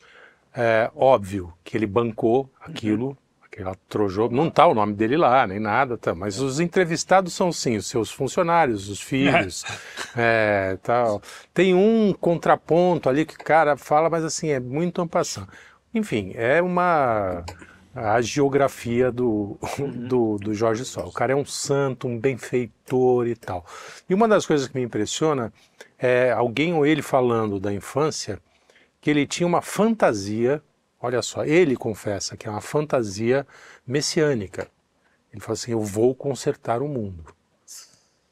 É óbvio que ele bancou aquilo, aquela trojou, não está o nome dele lá, nem nada, tá, mas os entrevistados são sim os seus funcionários, os filhos, é, tal. Tem um contraponto ali que o cara fala, mas assim, é muito ampassando. Enfim, é uma a geografia do, do, do Jorge Sol. O cara é um santo, um benfeitor e tal. E uma das coisas que me impressiona é alguém ou ele falando da infância que ele tinha uma fantasia, olha só, ele confessa que é uma fantasia messiânica. Ele fala assim: eu vou consertar o mundo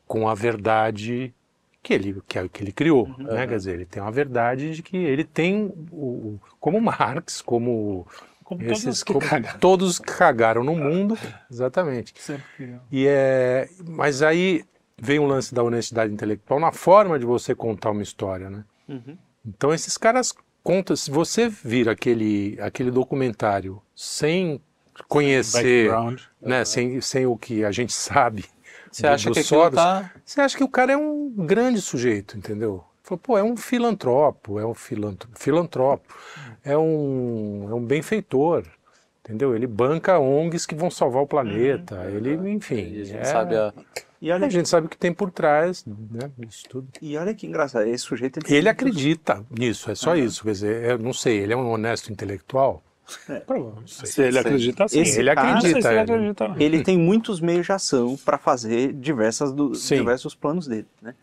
com a verdade que ele, que, é- que ele criou. Né? Quer dizer, ele tem uma verdade de que ele tem, o- como Marx, como Como todos esses, que como cagaram. todos que cagaram no mundo, exatamente. Sempre. E é, mas aí vem o lance da honestidade intelectual na forma de você contar uma história, né? Então esses caras contam, se você vir aquele, aquele documentário sem conhecer, né, sem, sem o que a gente sabe Você acha que Soros, tá... você acha que o cara é um grande sujeito, entendeu? Falou, pô, é um filantropo, é um filantro, filantropo, é um, é um benfeitor, entendeu? Ele banca ONGs que vão salvar o planeta, ele, enfim. E a gente é- sabe a... E olha, a gente sabe o que tem por trás, né, disso tudo. e olha que engraçado, esse sujeito... Ele tem acredita nisso, é só isso. Quer dizer, eu não sei, ele é um honesto intelectual? Provavelmente. Se ele acredita sim. Esse ele cara- acredita. se ele é. acredita, ele tem muitos meios de ação para fazer diversas do- diversos planos dele. Né?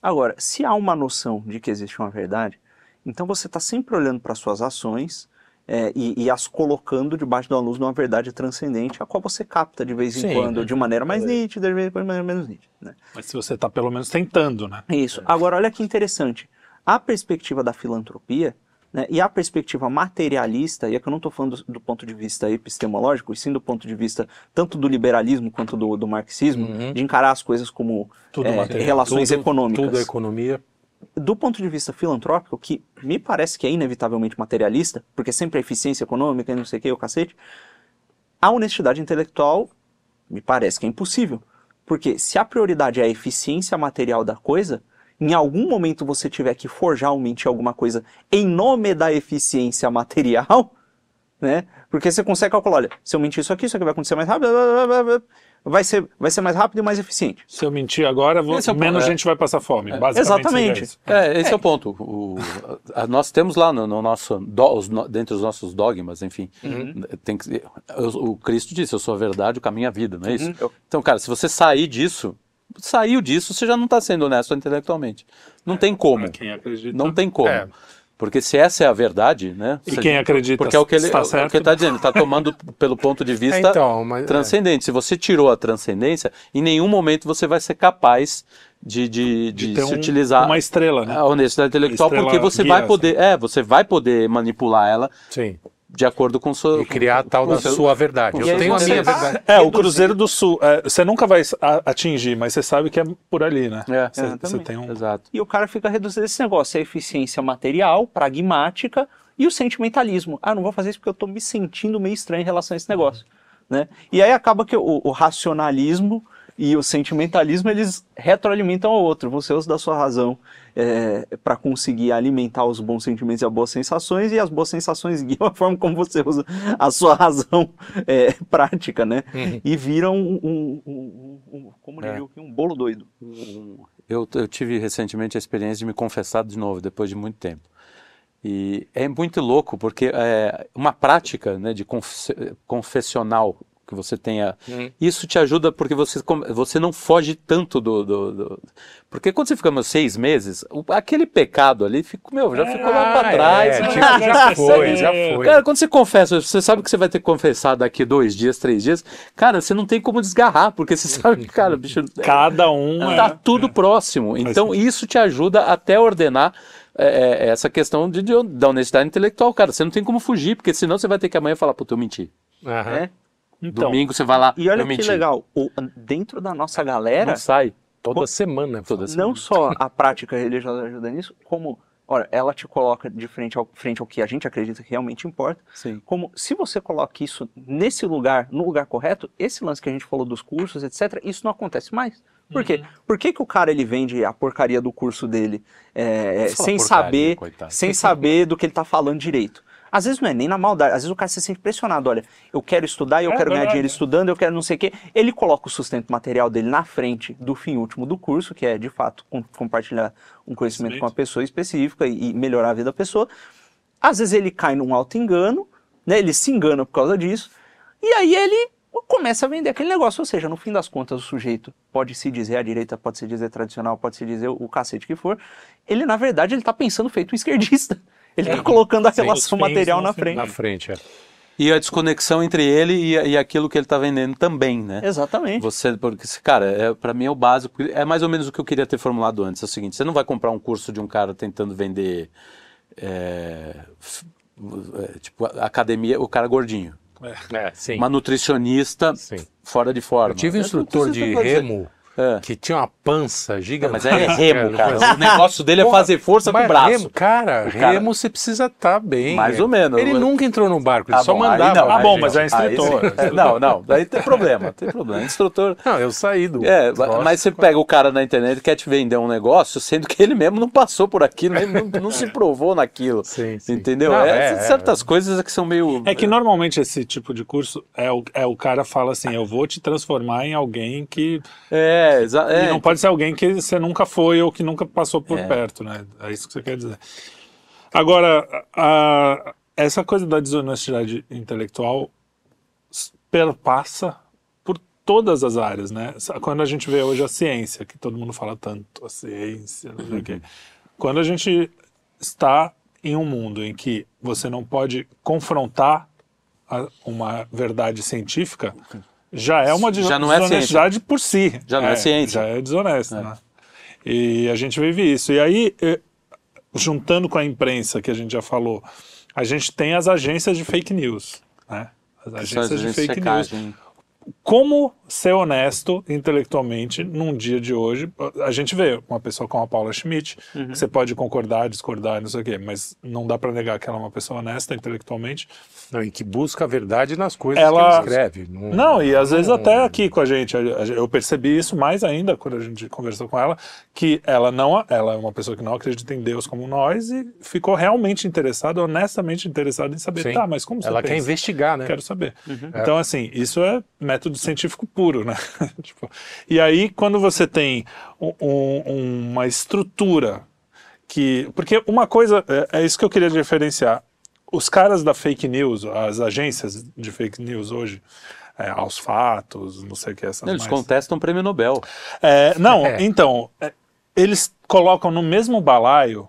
Agora, se há uma noção de que existe uma verdade, então você está sempre olhando para suas ações é, e, e as colocando debaixo da luz de uma verdade transcendente, a qual você capta de vez em Sim. quando, de maneira mais nítida, de vez em maneira menos nítida. Né? Mas se você está pelo menos tentando, né? Isso. Agora, olha que interessante. A perspectiva da filantropia né, e a perspectiva materialista, e é que eu não estou falando do, do ponto de vista epistemológico, e sim do ponto de vista tanto do liberalismo quanto do, do marxismo, Uhum. de encarar as coisas como Tudo é, material. relações Tudo- econômicas. Tudo é economia. Do ponto de vista filantrópico, que me parece que é inevitavelmente materialista, porque sempre é eficiência econômica e não sei o que, o cacete, a honestidade intelectual me parece que é impossível. Porque se a prioridade é a eficiência material da coisa, em algum momento você tiver que forjar ou mentir alguma coisa em nome da eficiência material, né? Porque você consegue calcular, olha, se eu mentir isso aqui, isso aqui vai acontecer mais rápido, blá, blá, blá, vai ser, vai ser mais rápido e mais eficiente. Se eu mentir agora, vou- é menos é. gente vai passar fome. Basicamente, Exatamente. É, esse é, o ponto. O, a- nós temos lá no, no nosso, do, os no- dentre os nossos dogmas, enfim, tem que, o, o Cristo disse, eu sou a verdade, o caminho e a vida, não é isso? Então, cara, se você sair disso, saiu disso, você já não está sendo honesto intelectualmente. Não tem como. Pra quem acredita. Não tem como. É. Porque se essa é a verdade, né? E quem acredita Porque é o que ele está é o certo. que está dizendo, está tomando pelo ponto de vista É, então, mas- transcendente. Se você tirou a transcendência, em nenhum momento você vai ser capaz de, de, de, De se um- utilizar uma estrela, né? a honestidade intelectual, Estrela porque você guia, vai poder, é, você vai poder manipular ela Sim. De acordo com sua E criar a tal da seu- sua verdade. Eu tenho a minha verdade. É, o Cruzeiro do Sul. é, você nunca vai atingir, mas você sabe que é por ali, né? É, Você- você exatamente. tem um. Exato. E o cara fica reduzindo esse negócio, a eficiência material, pragmática e o sentimentalismo. Ah, não vou fazer isso porque eu estou me sentindo meio estranho em relação a esse negócio. Né? E aí acaba que o, o racionalismo e o sentimentalismo, eles retroalimentam ao outro. Você usa da sua razão para conseguir alimentar os bons sentimentos e as boas sensações, e as boas sensações guiam a forma como você usa a sua razão é, prática, né? E viram um, um, um- um- como diria, um bolo doido. Eu, eu tive recentemente a experiência de me confessar de novo, depois de muito tempo. E é muito louco, porque é uma prática né, de confe- confessional que você tenha. Hum. Isso te ajuda porque você, você não foge tanto do, do- do- Porque quando você fica meus seis meses, o- aquele pecado ali fica, meu, já ficou lá pra Ah, trás. é, né? tipo, já foi, já foi. Cara, quando você confessa, você sabe que você vai ter que confessar daqui dois dias, três dias, cara, você não tem como desgarrar, porque você sabe que, cara, bicho. Cada um Tá é- tudo próximo. Então, isso te ajuda até ordenar é, é, essa questão de, de- da honestidade intelectual, cara. Você não tem como fugir, porque senão você vai ter que amanhã falar, puta, eu menti. Aham. É. Então, Domingo você vai lá, E olha que menti. legal, o- dentro da nossa galera, Não sai. Toda semana. Toda não só a prática religiosa ajuda nisso, como, olha, ela te coloca de frente ao, frente ao que a gente acredita que realmente importa, Sim. como se você coloca isso nesse lugar, no lugar correto, esse lance que a gente falou dos cursos, etc., isso não acontece mais. Por quê? Por que, que o cara ele vende a porcaria do curso dele é, sem porcaria, saber, coitado. sem saber do que ele tá falando direito? Às vezes não é nem na maldade, às vezes o cara se sente pressionado, olha, eu quero estudar, eu É quero ganhar dinheiro estudando, eu quero não sei o quê. Ele coloca o sustento material dele na frente do fim último do curso, que é de fato com- compartilhar um conhecimento com uma pessoa específica e, e melhorar a vida da pessoa. Às vezes ele cai num alto engano, né? Ele se engana por causa disso. E aí ele começa a vender aquele negócio. Ou seja, no fim das contas, o sujeito pode se dizer a direita, pode se dizer tradicional, pode se dizer o, o cacete que for. Ele, na verdade, ele tá pensando feito um esquerdista. Ele tá colocando a relação material na frente. Na frente, é. E a desconexão entre ele e, e aquilo que ele tá vendendo também, né? Exatamente. Você, porque, cara, é, para mim é o básico. É mais ou menos o que eu queria ter formulado antes. É o seguinte: você não vai comprar um curso de um cara tentando vender. é, f- é, tipo, academia, o cara gordinho. É, sim. Uma nutricionista Sim. fora de forma. Eu tive um instrutor de remo É. que tinha uma pança gigantesca. Mas é remo, cara. Porra, O negócio dele é fazer força com o braço. Remo, cara, O cara- remo você precisa estar bem. Mais é. ou menos. Ele nunca entrou no barco, ele Ah, só bom, aí mandava. não, Ah, aí, bom, gente, mas é aí instrutor. É, não, não, daí tem problema, tem problema. Instrutor. Não, eu saí do. É, mas você pega o cara na internet e quer te vender um negócio, sendo que ele mesmo não passou por aquilo, não, não se provou naquilo. Sim, sim. Entendeu? Não, É, é, é. certas coisas que são meio. É que normalmente esse tipo de curso é o, é o cara fala assim, eu vou te transformar em alguém que. É, exa- e é, não pode ser alguém que você nunca foi ou que nunca passou por É. perto, né? É isso que você quer dizer. Agora, a- essa coisa da desonestidade intelectual perpassa por todas as áreas, né? Quando a gente vê hoje a ciência, que todo mundo fala tanto, a ciência, não sei o quê. Quando a gente está em um mundo em que você não pode confrontar uma verdade científica, já é uma Já não é desonestidade por si. Já não é ciência. Já é desonesto, né? E a gente vive isso. E aí, eh, juntando com a imprensa que a gente já falou, a gente tem as agências de fake news, né? As agências de fake news. Como ser honesto intelectualmente num dia de hoje. A gente vê uma pessoa como a Paula Schmidt, Uhum. que você pode concordar, discordar, não sei o quê, mas não dá para negar que ela é uma pessoa honesta intelectualmente. Não, e que busca a verdade nas coisas Ela- que ele escreve. Não, e às vezes não- até aqui com a gente, eu percebi isso mais ainda quando a gente conversou com ela, que ela não, ela é uma pessoa que não acredita em Deus como nós e ficou realmente interessada, honestamente interessada em saber, Sim. tá, mas como você Ela quer pensa? investigar, né? Quero saber. Então, assim, isso é método científico puro, né? Tipo, e aí, quando você tem um- um- uma estrutura que. Porque uma coisa, é, é isso que eu queria diferenciar. Os caras da fake news, as agências de fake news hoje, é, aos fatos, não sei o que, essas Eles mais. contestam o prêmio Nobel. É, não, É. então, é, eles colocam no mesmo balaio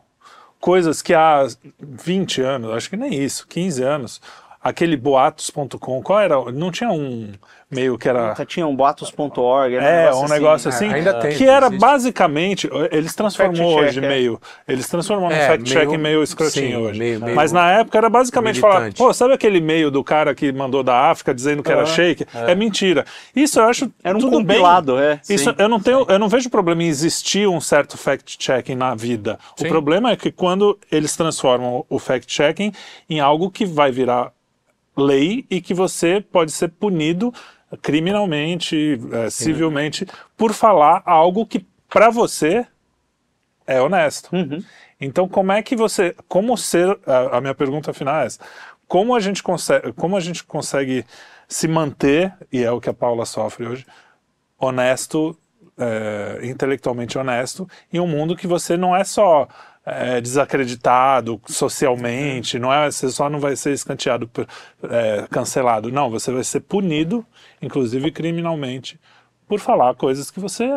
coisas que há 20 anos, acho que nem isso, 15 anos, aquele boatos.com, qual era? Não tinha um meio que era. Puta, Tinha um boatos.org. era É, um negócio assim. assim, ainda tem, que era existe. basicamente, eles transformou hoje é. meio, eles transformam no É, fact-check meio- meio escrotinho sim, hoje. meio- meio Mas na época era basicamente falar, militante. pô, sabe aquele e-mail do cara que mandou da África dizendo que era shake? É. mentira. Isso eu acho Era um tudo bem. compilado, é. Isso, Sim, eu não tenho, eu não vejo problema em existir um certo fact-checking na vida. Sim. O problema é que quando eles transformam o fact-checking em algo que vai virar lei e que você pode ser punido criminalmente, eh, civilmente, por falar algo que para você é honesto. Então, como é que você, como ser, a, a minha pergunta final é essa, como a gente consegue, como a gente consegue se manter, e é o que a Paula sofre hoje, honesto é, intelectualmente honesto em um mundo que você não é só é, desacreditado socialmente, não é, você só não vai ser escanteado, é, cancelado. Não, você vai ser punido, inclusive criminalmente, por falar coisas que você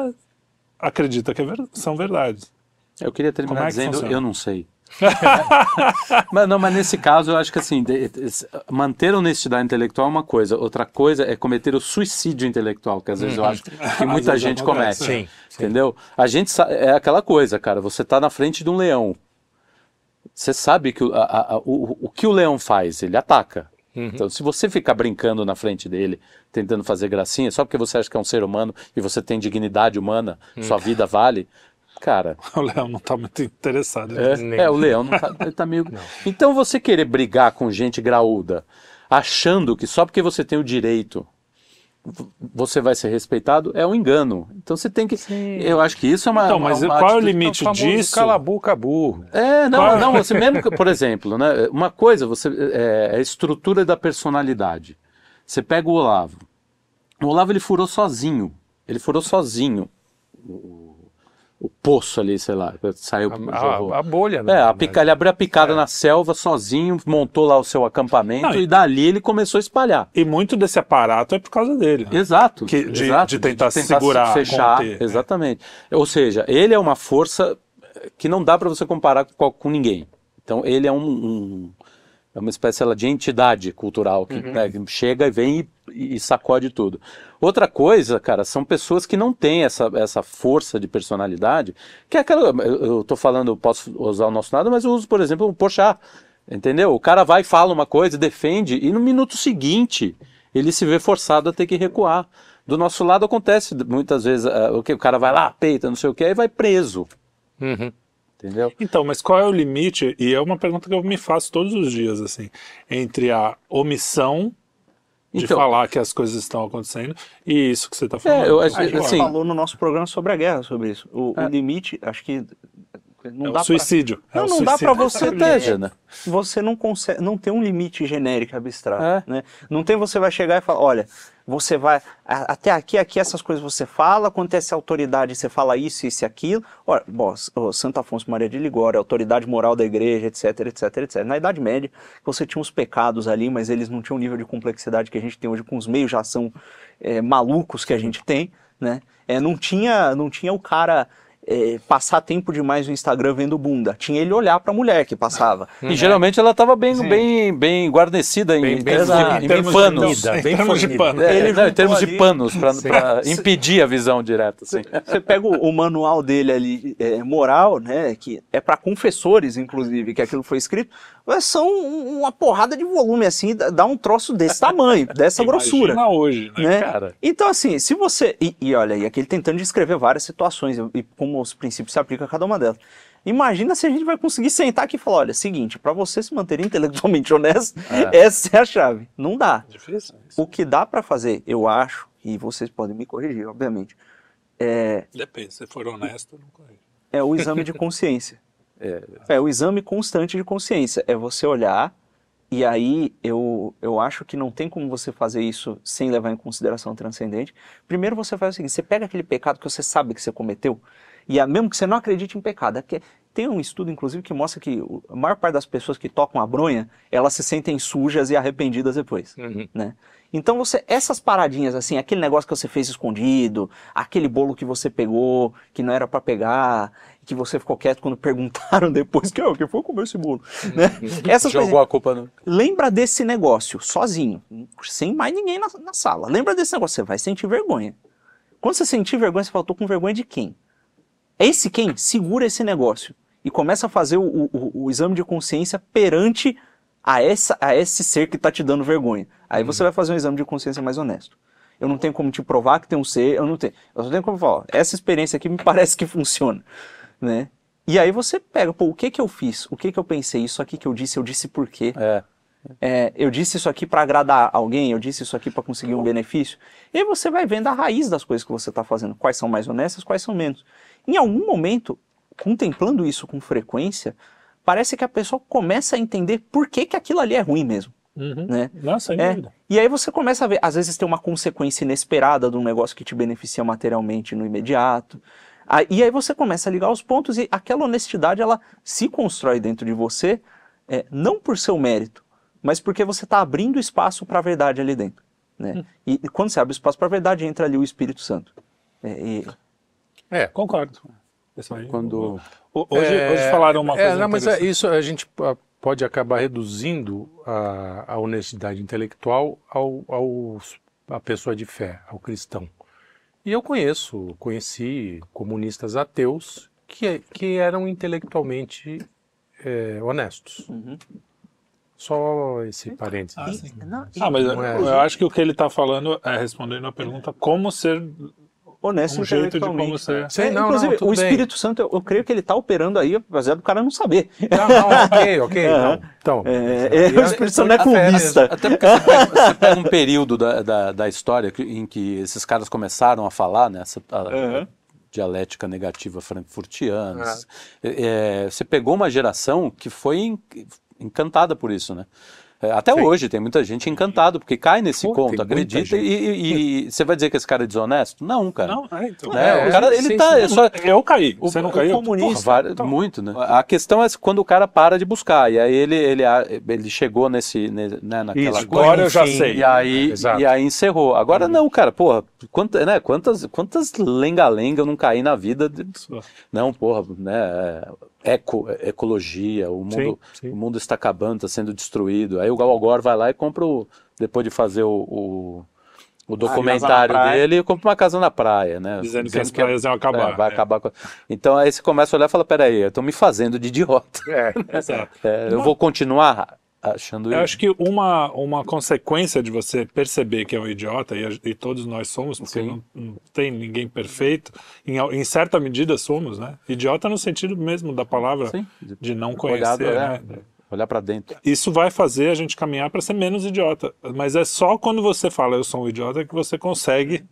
acredita que é ver- são verdades. Eu queria terminar é dizendo, eu não sei. mas, não, mas nesse caso eu acho que assim, de- de- manter honestidade intelectual é uma coisa, outra coisa é cometer o suicídio intelectual, que às vezes eu acho que muita gente comete. Sim, sim. Entendeu? A gente é aquela coisa, cara, você tá na frente de um leão. Você sabe que o, a- a- o, o que o leão faz? Ele ataca. Então, se você ficar brincando na frente dele, tentando fazer gracinha, só porque você acha que é um ser humano e você tem dignidade humana, sua vida vale, cara, O Léo não está muito interessado. é, Nem- é, o leão não tá, ele tá meio. Então você querer brigar com gente graúda, achando que só porque você tem o direito você vai ser respeitado, é um engano. Então você tem que. Eu acho que isso é uma. Então, uma- mas uma qual é o limite famoso disso? Cala a boca, burro. É, não, Qual é? não, você mesmo, que- por exemplo, né, uma coisa, você é, é a estrutura da personalidade. Você pega o Olavo. O Olavo ele furou sozinho. Ele furou sozinho o, poço ali, sei lá, saiu A, a- a bolha, né? É, a pica, ele abriu a picada na selva sozinho, montou lá o seu acampamento Não, e- e dali ele começou a espalhar. E muito desse aparato é por causa dele. né? Exato. Que- de- exato, de tentar segurar, fechar. conter, é. exatamente. Ou seja, ele é uma força que não dá para você comparar com, com ninguém. Então ele é um, um- é uma espécie lá, de entidade cultural que, Uhum. né, chega e vem e, e sacode tudo. Outra coisa, cara, são pessoas que não têm essa, essa força de personalidade, que é aquela. Eu, tô falando, posso usar o nosso lado, mas eu uso, por exemplo, o Porchat. Entendeu? O cara vai, fala uma coisa, defende, e no minuto seguinte ele se vê forçado a ter que recuar. Do nosso lado acontece muitas vezes eh, o que o cara vai lá, peita, não sei o que, e vai preso. Uhum. Entendeu? Então, mas qual é o limite? E é uma pergunta que eu me faço todos os dias, assim, entre a omissão de Então- falar que as coisas estão acontecendo e isso que você está falando. É, eu A gente assim- falou no nosso programa sobre a guerra sobre isso. O, o limite, acho que não é dá suicídio. Pra... É Não, o não dá suicídio. pra você Estratégia, ter. né? Você não consegue, não tem um limite genérico abstrato, É. né? Não tem você vai chegar e falar, olha, você vai até aqui, aqui essas coisas você fala, quando tem essa autoridade você fala isso, isso e aquilo. Olha, bom, o Santo Afonso Maria de Ligório, autoridade moral da igreja, etc, etc, etc. Na Idade Média, você tinha os pecados ali, mas eles não tinham o nível de complexidade que a gente tem hoje com os meios já são é, malucos que a gente tem, né? É, não tinha, não tinha o cara é, passar tempo demais no Instagram vendo bunda. Tinha ele olhar pra mulher que passava. E geralmente ela estava bem, bem, bem guarnecida em, Bem- em bem de, Em em termos de- panos. fornida, em termos de fornida. pano. É, Ele não, em termos de ali- panos, para impedir a visão direta. Assim. Você pega o, o manual dele ali, é, moral, né, que é para confessores, inclusive, que aquilo foi escrito, mas são um- uma porrada de volume, assim, dá um troço desse tamanho, dessa grossura. Imagina hoje, né? Né? cara? Então, assim, se você. E, e olha, e aqui ele tentando descrever várias situações e como os princípios se aplicam a cada uma delas. Imagina se a gente vai conseguir sentar aqui e falar: olha, seguinte, para você se manter intelectualmente honesto, essa é a chave. Não dá. Difícil. O que dá para fazer, eu acho, e vocês podem me corrigir, obviamente, é, Depende, se for honesto, não corrige. é o exame de consciência. É. o exame constante de consciência. É você olhar, e aí eu, eu acho que não tem como você fazer isso sem levar em consideração o transcendente. Primeiro você faz o seguinte: você pega aquele pecado que você sabe que você cometeu, e é mesmo que você não acredite em pecado. É tem um estudo, inclusive, que mostra que a maior parte das pessoas que tocam a bronha, elas se sentem sujas e arrependidas depois Uhum. né? Então você, essas paradinhas assim, aquele negócio que você fez escondido, aquele bolo que você pegou, que não era pra pegar, que você ficou quieto quando perguntaram depois que, oh, que foi comer esse bolo, né? Essas coisas. Jogou a culpa no. Lembra desse negócio, sozinho, sem mais ninguém na, na sala. Lembra desse negócio, você vai sentir vergonha. Quando você sentir vergonha, você fala, tô com vergonha de quem? Esse quem segura esse negócio e começa a fazer o, o- o exame de consciência perante a, essa, a esse ser que está te dando vergonha. Aí você vai fazer um exame de consciência mais honesto. Eu não tenho como te provar que tem um ser, eu não tenho. Eu só tenho como falar, ó, essa experiência aqui me parece que funciona, né? E aí você pega, pô, o que que eu fiz? O que que eu pensei? Isso aqui que eu disse, eu disse por quê? É. É, eu disse isso aqui para agradar alguém, eu disse isso aqui para conseguir um benefício. E aí você vai vendo a raiz das coisas que você está fazendo, quais são mais honestas, quais são menos. Em algum momento, contemplando isso com frequência, parece que a pessoa começa a entender por que, que aquilo ali é ruim mesmo. Uhum. né? Não, sem É. dúvida. E aí você começa a ver, às vezes tem uma consequência inesperada de um negócio que te beneficia materialmente no imediato. Aí- E aí você começa a ligar os pontos e aquela honestidade ela se constrói dentro de você, é, não por seu mérito, mas porque você está abrindo espaço para a verdade ali dentro. Né? E, e quando você abre espaço para a verdade, entra ali o Espírito Santo. É, e- É, Concordo. Aí. Quando O- Hoje, É, hoje falaram uma é, coisa não, mas é, isso a gente ah, pode acabar reduzindo a, a honestidade intelectual ao, ao a pessoa de fé, ao cristão. E eu conheço, conheci comunistas ateus que, que eram intelectualmente é, honestos. Uhum. Só esse parênteses. Ah, sim. Ah, mas é- eu acho que o que ele está falando é respondendo a pergunta como ser honesto um jeito de como ser. Sim, É, não, inclusive, não, o bem. Espírito Santo, eu, eu creio que ele está operando aí, apesar do cara não saber. Não, não, ok, ok. Aham. Então, então É, é, o Espírito Santo não é clubista. Até porque você pega, você pega um período da, da, da história em que esses caras começaram a falar, né? essa- a- Uhum. dialética negativa frankfurtiana. É, você pegou uma geração que foi encantada por isso, né? É, Até Sim. hoje tem muita gente encantada, porque cai nesse Pô, conto, acredita, e, você vai dizer que esse cara é desonesto? Não, cara. Não, é, então. Né? É, o cara, ele sim, tá. sim. é só- Eu caí. o- Você não caiu? comunista. Porra, várias- Então. muito, né? A questão é quando o cara para de buscar. E aí ele, ele, ele chegou nesse, ne- né, naquela Isso, coisa. Agora eu já Enfim, sei. E aí, Exato. e aí encerrou. Agora não, cara, porra, quanta, né, quantas, quantas lenga-lenga eu não caí na vida. de- não, porra, né, é, eco, é, ecologia, o mundo, Sim, sim. o mundo está acabando, está sendo destruído. Aí o Gal Gore vai lá e compra, o, depois de fazer o, o, o documentário na praia. dele, compra uma casa na praia, né? Dizendo que as praias iam acabar. é, vai é. acabar com... Então aí você começa a olhar e fala, peraí, estão me fazendo de idiota. é, Exato. É, eu vou continuar achando Eu acho que uma, uma consequência de você perceber que é um idiota, e, e todos nós somos, porque não, não tem ninguém perfeito, em, em certa medida somos, né? Idiota no sentido mesmo da palavra Sim. de não conhecer, Olhado, né? é, olhar para dentro. Isso vai fazer a gente caminhar para ser menos idiota. Mas é só quando você fala eu sou um idiota que você consegue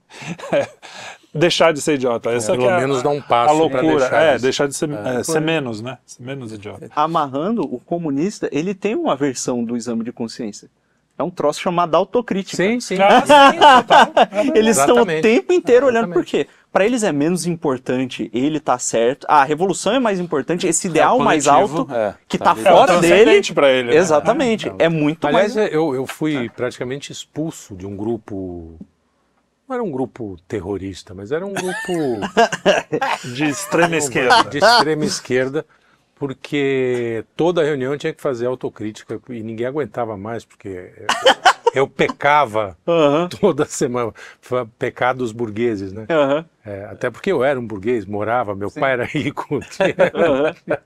deixar de ser idiota. Essa pelo que é a- menos dar um a passo pra loucura. deixar é, de- deixar de ser, é, ser menos, né? Ser menos idiota. Amarrando, o comunista, ele tem uma versão do exame de consciência. É um troço chamado autocrítica. Sim, sim. Eles estão o tempo inteiro olhando por quê? Para eles é menos importante ele tá certo. A revolução é mais importante, esse ideal mais alto é, que tá tá. É fora dele. transcendente pra ele. né? Exatamente. É muito Aliás, mais. eu, eu fui praticamente expulso de um grupo. Não era um grupo terrorista, mas era um grupo De extrema esquerda. de extrema esquerda, porque toda reunião tinha que fazer autocrítica e ninguém aguentava mais, porque eu, pecava Aham, toda semana. Foi pecados burgueses, né? aham, É, até porque eu era um burguês, morava, meu pai era rico.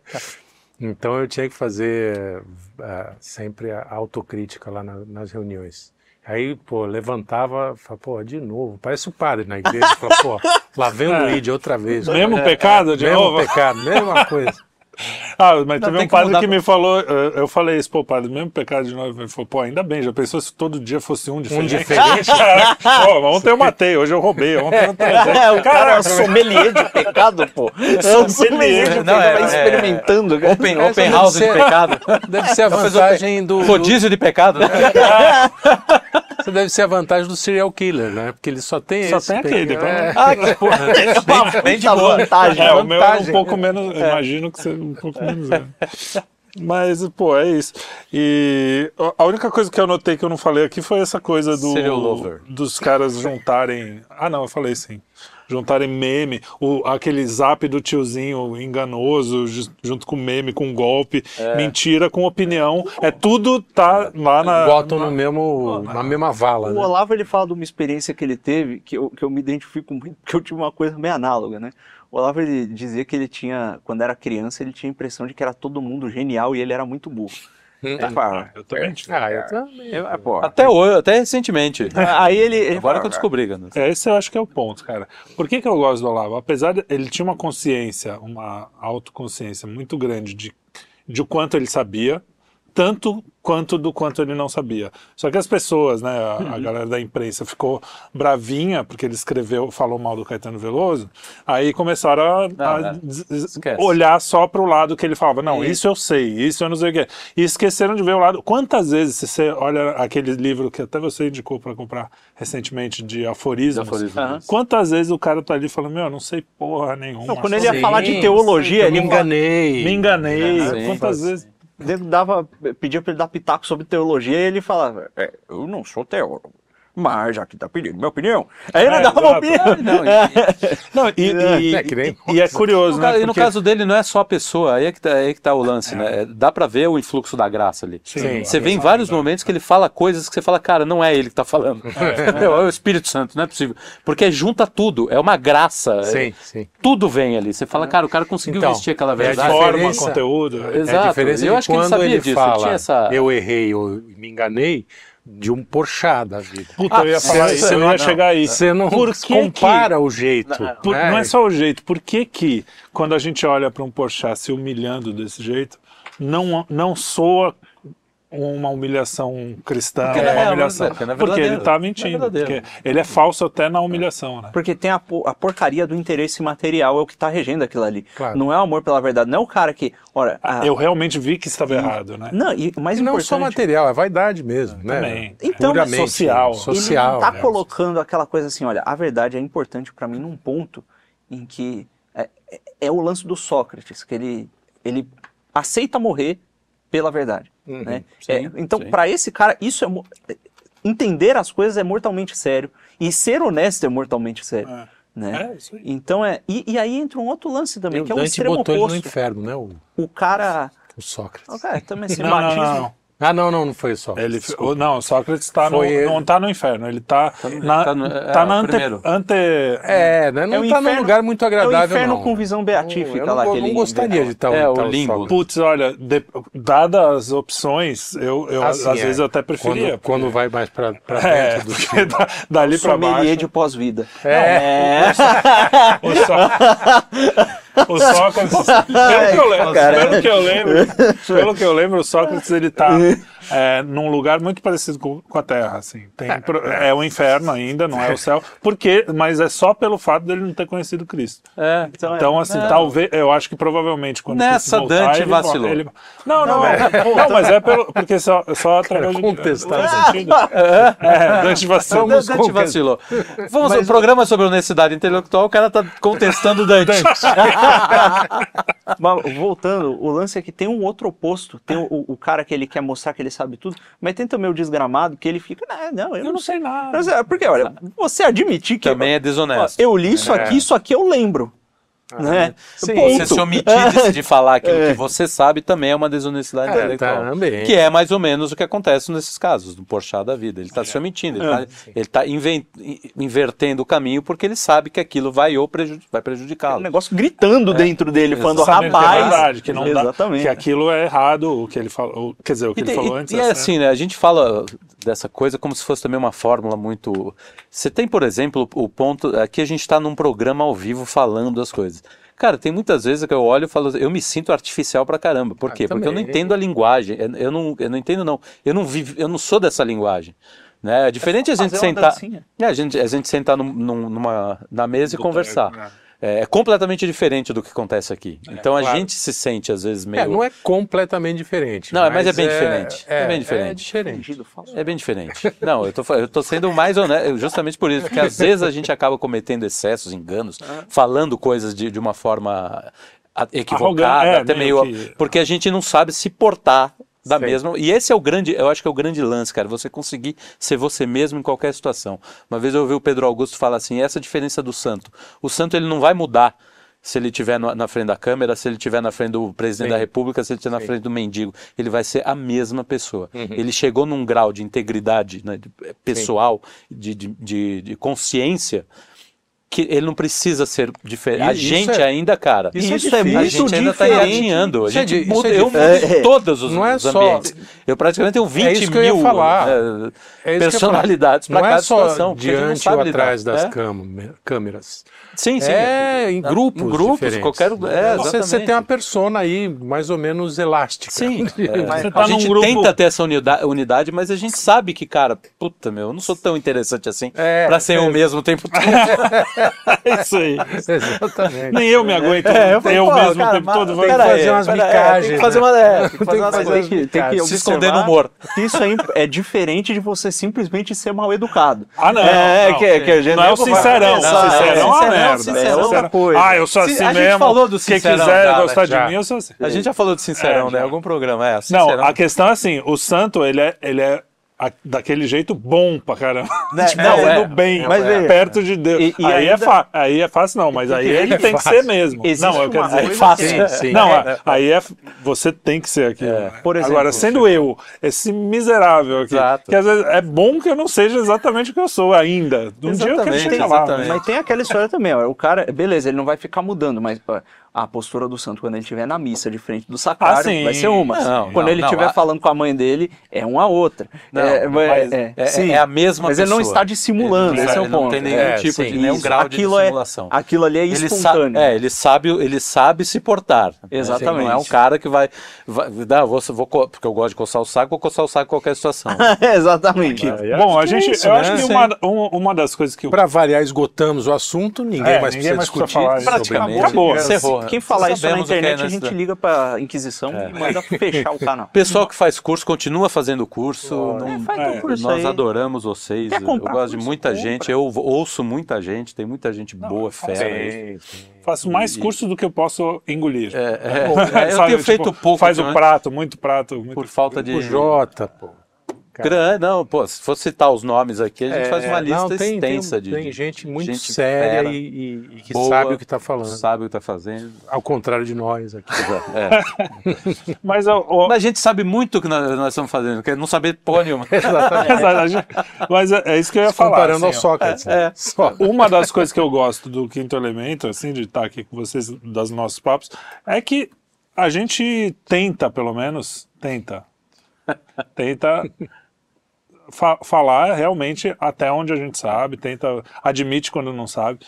Então eu tinha que fazer ah, sempre a autocrítica lá na- nas reuniões. Aí, pô, levantava, falava, pô, de novo, parece o padre na igreja, fala, pô, lá vem o Luigi outra vez. Mesmo pecado de Mesmo novo? pecado, mesma coisa. Ah, mas teve tem um que padre que pra- me falou, eu falei isso, pô, padre, mesmo pecado de novo. Ele falou, pô, ainda bem, já pensou se todo dia fosse um diferente? diferente? pô, ontem eu matei, hoje eu roubei, ontem eu É, o cara é um sommelier de pecado, pô. É um sommelier de pecado, Não, é- vai é- experimentando. cara. Open, open deve house de ser- pecado. Deve ser a vantagem do, do- Rodízio de pecado, né? Essa deve ser a vantagem do serial killer, né? Porque ele só tem Só esse tem aquele, pecado. É. Ah, que porra. Bem, bem de vantagem. É, o meu era um pouco menos, imagino que seja um pouco menos. é. Mas, pô, é isso. E a única coisa que eu notei que eu não falei aqui foi essa coisa do, Serial lover. dos caras juntarem. Ah, não, eu falei sim. Juntarem meme, o, aquele zap do tiozinho enganoso, ju- junto com meme, com golpe, mentira, com opinião. É tudo tá lá na. Botam no mesmo, na mesma vala, O né? Olavo ele fala de uma experiência que ele teve que eu, que eu me identifico muito, porque eu tive uma coisa meio análoga, né? O Olavo ele dizia que ele tinha, quando era criança, ele tinha a impressão de que era todo mundo genial e ele era muito burro. Eu falo, Eu também tive. Ah, eu também. eu- pô. Até hoje, até recentemente. Aí ele, ele Agora fala, que eu descobri, cara. É, esse eu acho que é o ponto, cara. Por que, que eu gosto do Olavo? Apesar de ele tinha uma consciência, uma autoconsciência muito grande de, de o quanto ele sabia, tanto quanto do quanto ele não sabia. Só que as pessoas, né, a, Uhum. a galera da imprensa ficou bravinha porque ele escreveu, falou mal do Caetano Veloso, aí começaram a, Não, a é. olhar só para o lado que ele falava, não, E- isso eu sei, isso eu não sei o quê. E esqueceram de ver o lado. Quantas vezes se você olha aquele livro que até você indicou para comprar recentemente de aforismos, De aforismos. Aham. quantas vezes o cara tá ali falando, meu, eu não sei porra nenhuma. Não, quando ele ia Sim. falar de teologia, eu ele me enganei. Me enganei. Sim. quantas vezes. Dava, pedia pra ele dar pitaco sobre teologia e ele falava: "É, Eu não sou teólogo, mas já que tá pedindo minha opinião. Aí ele É, dava uma opinião. Não, e- Não, e, e, É, e é curioso, No né? e no porque- caso dele não é só a pessoa, aí é que tá, aí é que tá o lance, né? É, Dá pra ver o influxo da graça ali. Sim. você vê em vários momentos que ele fala coisas que você fala, cara, não é ele que tá falando. É o Espírito Santo, não é possível. Porque junta tudo, é uma graça. Sim, é- sim. tudo vem ali. Você fala, cara, o cara conseguiu Então, vestir aquela é a verdade. forma, diferença- conteúdo. É, Exato. É a diferença eu acho que ele quando sabia ele disso, ele fala, tinha essa- eu errei, eu me enganei, de um porchá da vida. Puta, eu ia falar você- isso, você eu não- ia chegar aí. Você não Por que compara o jeito. Por- né? Não é só o jeito. Por que que, quando a gente olha para um Porchat se humilhando desse jeito, não, não soa uma humilhação cristã, Porque uma não é, humilhação? porque é porque ele está é mentindo. ele é falso até na humilhação, né? Porque tem a, a porcaria do interesse material, é o que tá regendo aquilo ali. Claro. Não é o amor pela verdade, não é o cara que. Olha, a- Eu realmente vi que estava errado, né? Não, e mais E não importante. só material, é vaidade mesmo, né? Também. Então, Puramente social. social. ele não tá né? colocando aquela coisa assim, olha, a verdade é importante para mim num ponto em que é, é- é o lance do Sócrates, que ele, ele aceita morrer pela verdade. Uhum, né? sim, É, então, para esse cara, isso é entender as coisas é mortalmente sério e ser honesto é mortalmente sério. É. Né? É, isso aí. Então é. E, e aí entra um outro lance também, E que é o extremo botou ele no oposto. inferno, né? O, O cara. o Sócrates. O cara também assim, Não, não, não, não. Ah, não, não, não foi só. Ele, o- não, Sócrates tá no, ele. não está no inferno, ele está no- na, tá no- tá é, na o ante, ante- É, né? Não É o tá num lugar muito É o agradável, inferno não. com visão beatífica eu não, lá que não ele gostaria de estar É, o limbo. Sócrates. Putz, olha, de, dadas as opções, eu, eu Assim, às é. vezes eu até preferia. Quando, quando vai mais pra, pra é, dentro do porque da- dali pra sommelier baixo. de pós-vida. É. O, Só... o Sócrates, pelo que eu lembro, pelo que eu lembro, pelo que eu lembro, o Sócrates ele tá é, num lugar muito parecido com, com a Terra, assim. Tem, é o inferno ainda, não é o céu. Por quê? Mas é só pelo fato dele não ter conhecido Cristo. É. Então, é- Então, assim, Não. talvez, eu acho que provavelmente quando Nessa Cristo voltar, Dante ele, vacilou. ele- Não, não, não, mas é pelo, porque só, só através de contestar. sentido. É, Dante vacilou. Dante Dante vacilou. Vamos ao programa sobre honestidade intelectual, o cara tá contestando o Dante. Mas voltando, o lance é que tem um outro oposto. Tem o, o cara que ele quer mostrar que ele sabe tudo, mas tem também o desgramado que ele fica, não, não eu, Eu não sei nada. Mas é, Porque, olha, você admitir que Também é ó, desonesto. eu li isso aqui, isso aqui eu lembro. Né? Sim, Ponto. você se omitir de, de falar aquilo que você sabe também é uma desonestidade É, intelectual. também. Que é mais ou menos o que acontece nesses casos, do Porchat da vida. Ele está se omitindo, ele está invertendo o caminho porque ele sabe que aquilo vai, ou preju- vai Um prejudicá-lo. negócio gritando dentro dele, falando, Sabendo que é rapaz. verdade, que não dá, Exatamente. que aquilo é errado, o que ele falou, quer dizer, o que E, ele tem- falou e- antes. e é assim, né? A gente fala dessa coisa como se fosse também uma fórmula muito. Você tem, por exemplo, o ponto. Aqui a gente está num programa ao vivo falando as coisas. Cara, tem muitas vezes que eu olho e falo, eu me sinto artificial pra caramba. Por Ah, quê? Porque eu não entendo a linguagem. Eu- não, eu não entendo, não. Eu não vivo, eu não sou dessa linguagem. Né? É diferente a gente sentar. É, a gente, a gente sentar num- num- numa, na mesa e conversar. né? É, é completamente diferente do que acontece aqui. então a claro. gente se sente, às vezes, meio. É, não é completamente diferente. Não, mas é bem diferente. É, É bem É diferente. diferente. Fingido, falso. É bem diferente. Não, eu tô, eu tô sendo mais honesto, justamente por isso, porque às vezes a gente acaba cometendo excessos, enganos, falando coisas de, de uma forma equivocada, é, até meio. meio que- Porque a gente não sabe se portar da Sim. mesma. E esse é o grande, eu acho que é o grande lance, cara, você conseguir ser você mesmo em qualquer situação. Uma vez eu ouvi o Pedro Augusto falar assim: essa é a diferença do santo. O santo ele não vai mudar. Se ele estiver na frente da câmera, se ele estiver na frente do presidente Sim. da república, se ele estiver na frente do mendigo, ele vai ser a mesma pessoa. Ele chegou num grau de integridade né, de- pessoal, de, de, de- de consciência, que ele não precisa ser diferente. A gente é- ainda, cara. Isso, Isso é é muito a gente ainda tá diferente. engatinhando. A é gente isso muda, é eu mudo em todos os, Não é os só- ambientes. Eu praticamente tenho 20 É isso que eu ia mil É ia personalidades para Não cada é só situação. diante ou atrás das né? câmera- câmeras. Sim, sim. É, em grupos em grupos, diferentes. qualquer- é, você, você tem uma persona aí mais ou menos elástica. Sim, é. Você tá a gente grupo- tenta ter essa unida- unidade, mas a gente sabe que, cara, puta meu, eu não sou tão interessante assim É, pra ser é. eu mesmo o tempo todo. É isso aí. Exatamente. Nem eu me aguento É, eu eu, mesmo cara, o tempo todo. pera fazer aí, umas aí, micagens, Tem que fazer né? uma, é, tem que fazer umas coisas. Tem que, tem que Se esconder no humor. isso é, imp- é diferente de você simplesmente ser mal educado. Ah, não. É, não. que, que Não é o sincerão. Não, sincerão é uma sincerão, merda. sincerão é outra coisa. Ah, eu sou assim a gente mesmo. falou do Quem sincerão quiser já, né? gostar de mim, eu sou assim. A gente já falou de sincerão, É, né? Algum programa, é. Não, Sincerão. a questão é assim, o santo, é, ele é a- daquele jeito bom pra caramba. Né, tipo, não, fazendo é. bem, Mas é. perto de Deus. E- e aí, é ainda- fa- aí é fácil não, mas aí ele tem que ser mesmo. Existe Não, eu quero dizer... coisa fácil. que- Sim, sim. Não, É, é. aí é, você tem que ser aquilo. né? Por exemplo, Agora, sendo eu, esse miserável aqui, Exato. que às vezes é bom que eu não seja exatamente o que eu sou ainda. Um dia eu quero Exatamente, chegar lá. exatamente. Mas tem aquela história também, ó, o cara, beleza, ele não vai ficar mudando, mas ó, a postura do santo quando ele estiver na missa, de frente do sacrário, Ah, vai ser uma. Não, quando não, ele estiver a- falando com a mãe dele, é uma outra. Não, é, mas é, é- sim. é a mesma Mas ele não pessoa. está dissimulando, Ele esse é não- o ele não ponto. tem nenhum É, tipo sim. de nenhum Isso, grau aquilo de é- dissimulação. aquilo ali é ele espontâneo. É, ele sabe, ele sabe se portar. Exatamente. Não é um cara que vai, vai não, vou, vou porque eu gosto de coçar o saco, vou coçar o saco em qualquer situação. Exatamente. Bom, a é gente, isso, eu né? acho que uma, um- uma das coisas que o Para variar, esgotamos o assunto, ninguém É, mais ninguém precisa discutir. Praticamente. a Acabou. música. Encerrou. Quem falar isso na é internet, a gente liga pra Inquisição e manda fechar o canal. Pessoal que faz curso, continua fazendo curso. não- É, faz É, curso nós aí. adoramos vocês. Eu gosto de curso? muita Compra. gente. Eu ouço muita gente. Tem muita gente boa, fera. aí. faço mais curso do que eu posso engolir. É, é, é, eu Sabe, tenho tipo, feito pouco. Faz o prato, muito prato. Muito... Por falta de. O Jota, pô. Grande, não, pô, se for citar os nomes aqui, a gente É, faz uma lista não, tem, extensa tem, de. tem gente muito gente séria fera, e, e- e que boa, sabe o que está falando. Sabe o que tá fazendo. Ao contrário de nós aqui. É. Mas, o- o- Mas a gente sabe muito o que nós, nós estamos fazendo, que é não saber porra nenhuma. a gente- mas é, é isso que eu ia falar. Comparando ao assim, ó. Sócrates. né? Só. Uma das coisas que eu gosto do Quinto Elemento, assim, de estar aqui com vocês, das nossos papos, é que a gente tenta, pelo menos, tenta, tenta fa- falar realmente até onde a gente sabe, tenta, admite quando não sabe.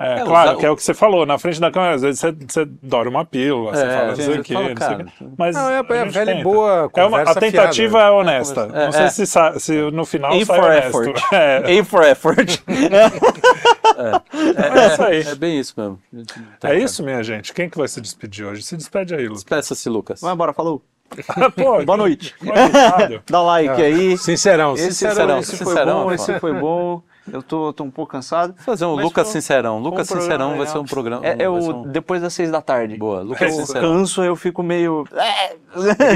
É, É, claro, usar- que é o que você falou, na frente da câmera, às vezes você, você dora uma pílula, você É, fala, você o quê, fala, não sei o. Mas Não, é a- a é a gente velha e tenta. boa É uma, a tentativa fiada. é honesta. É, não sei é. se, sa- se no final A sai for honesto. effort. É, A for effort. é isso aí. É bem isso mesmo. Tá, É isso, minha gente. Quem que vai se despedir hoje? Se despede aí, Lucas. Peça-se, Lucas. Vai embora, falou. Pô, Boa noite. Dá like aí. Sincerão, Esse, Sincerão, esse sincerão, foi bom, é esse foi bom. Eu tô, tô um pouco cansado. fazer um Mas Lucas foi Sincerão. Lucas um Sincerão vai ser um programa. É, é o um- depois das seis da tarde. Boa, Lucas Eu Sincerão. canso, eu fico meio.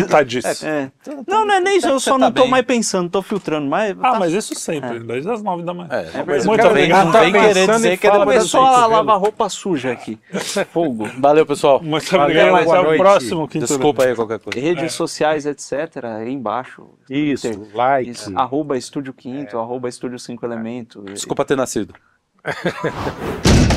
Tadíssimo. É. Não, não é nem isso, eu só tá não tô bem. mais pensando, tô filtrando mais. Ah, tá- mas isso sempre, desde as nove da manhã. É, mas Muito obrigado. Não vem Tá querer pensando dizer que é depois É só a lavar roupa suja aqui. Fogo. Valeu, pessoal. Muito obrigado. Até o próximo quinto Desculpa aí qualquer coisa. Redes sociais, etc. Aí embaixo. Isso, Twitter. like. Isso, arroba Estúdio Quinto, arroba Estúdio Cinco Elementos. Desculpa ter nascido.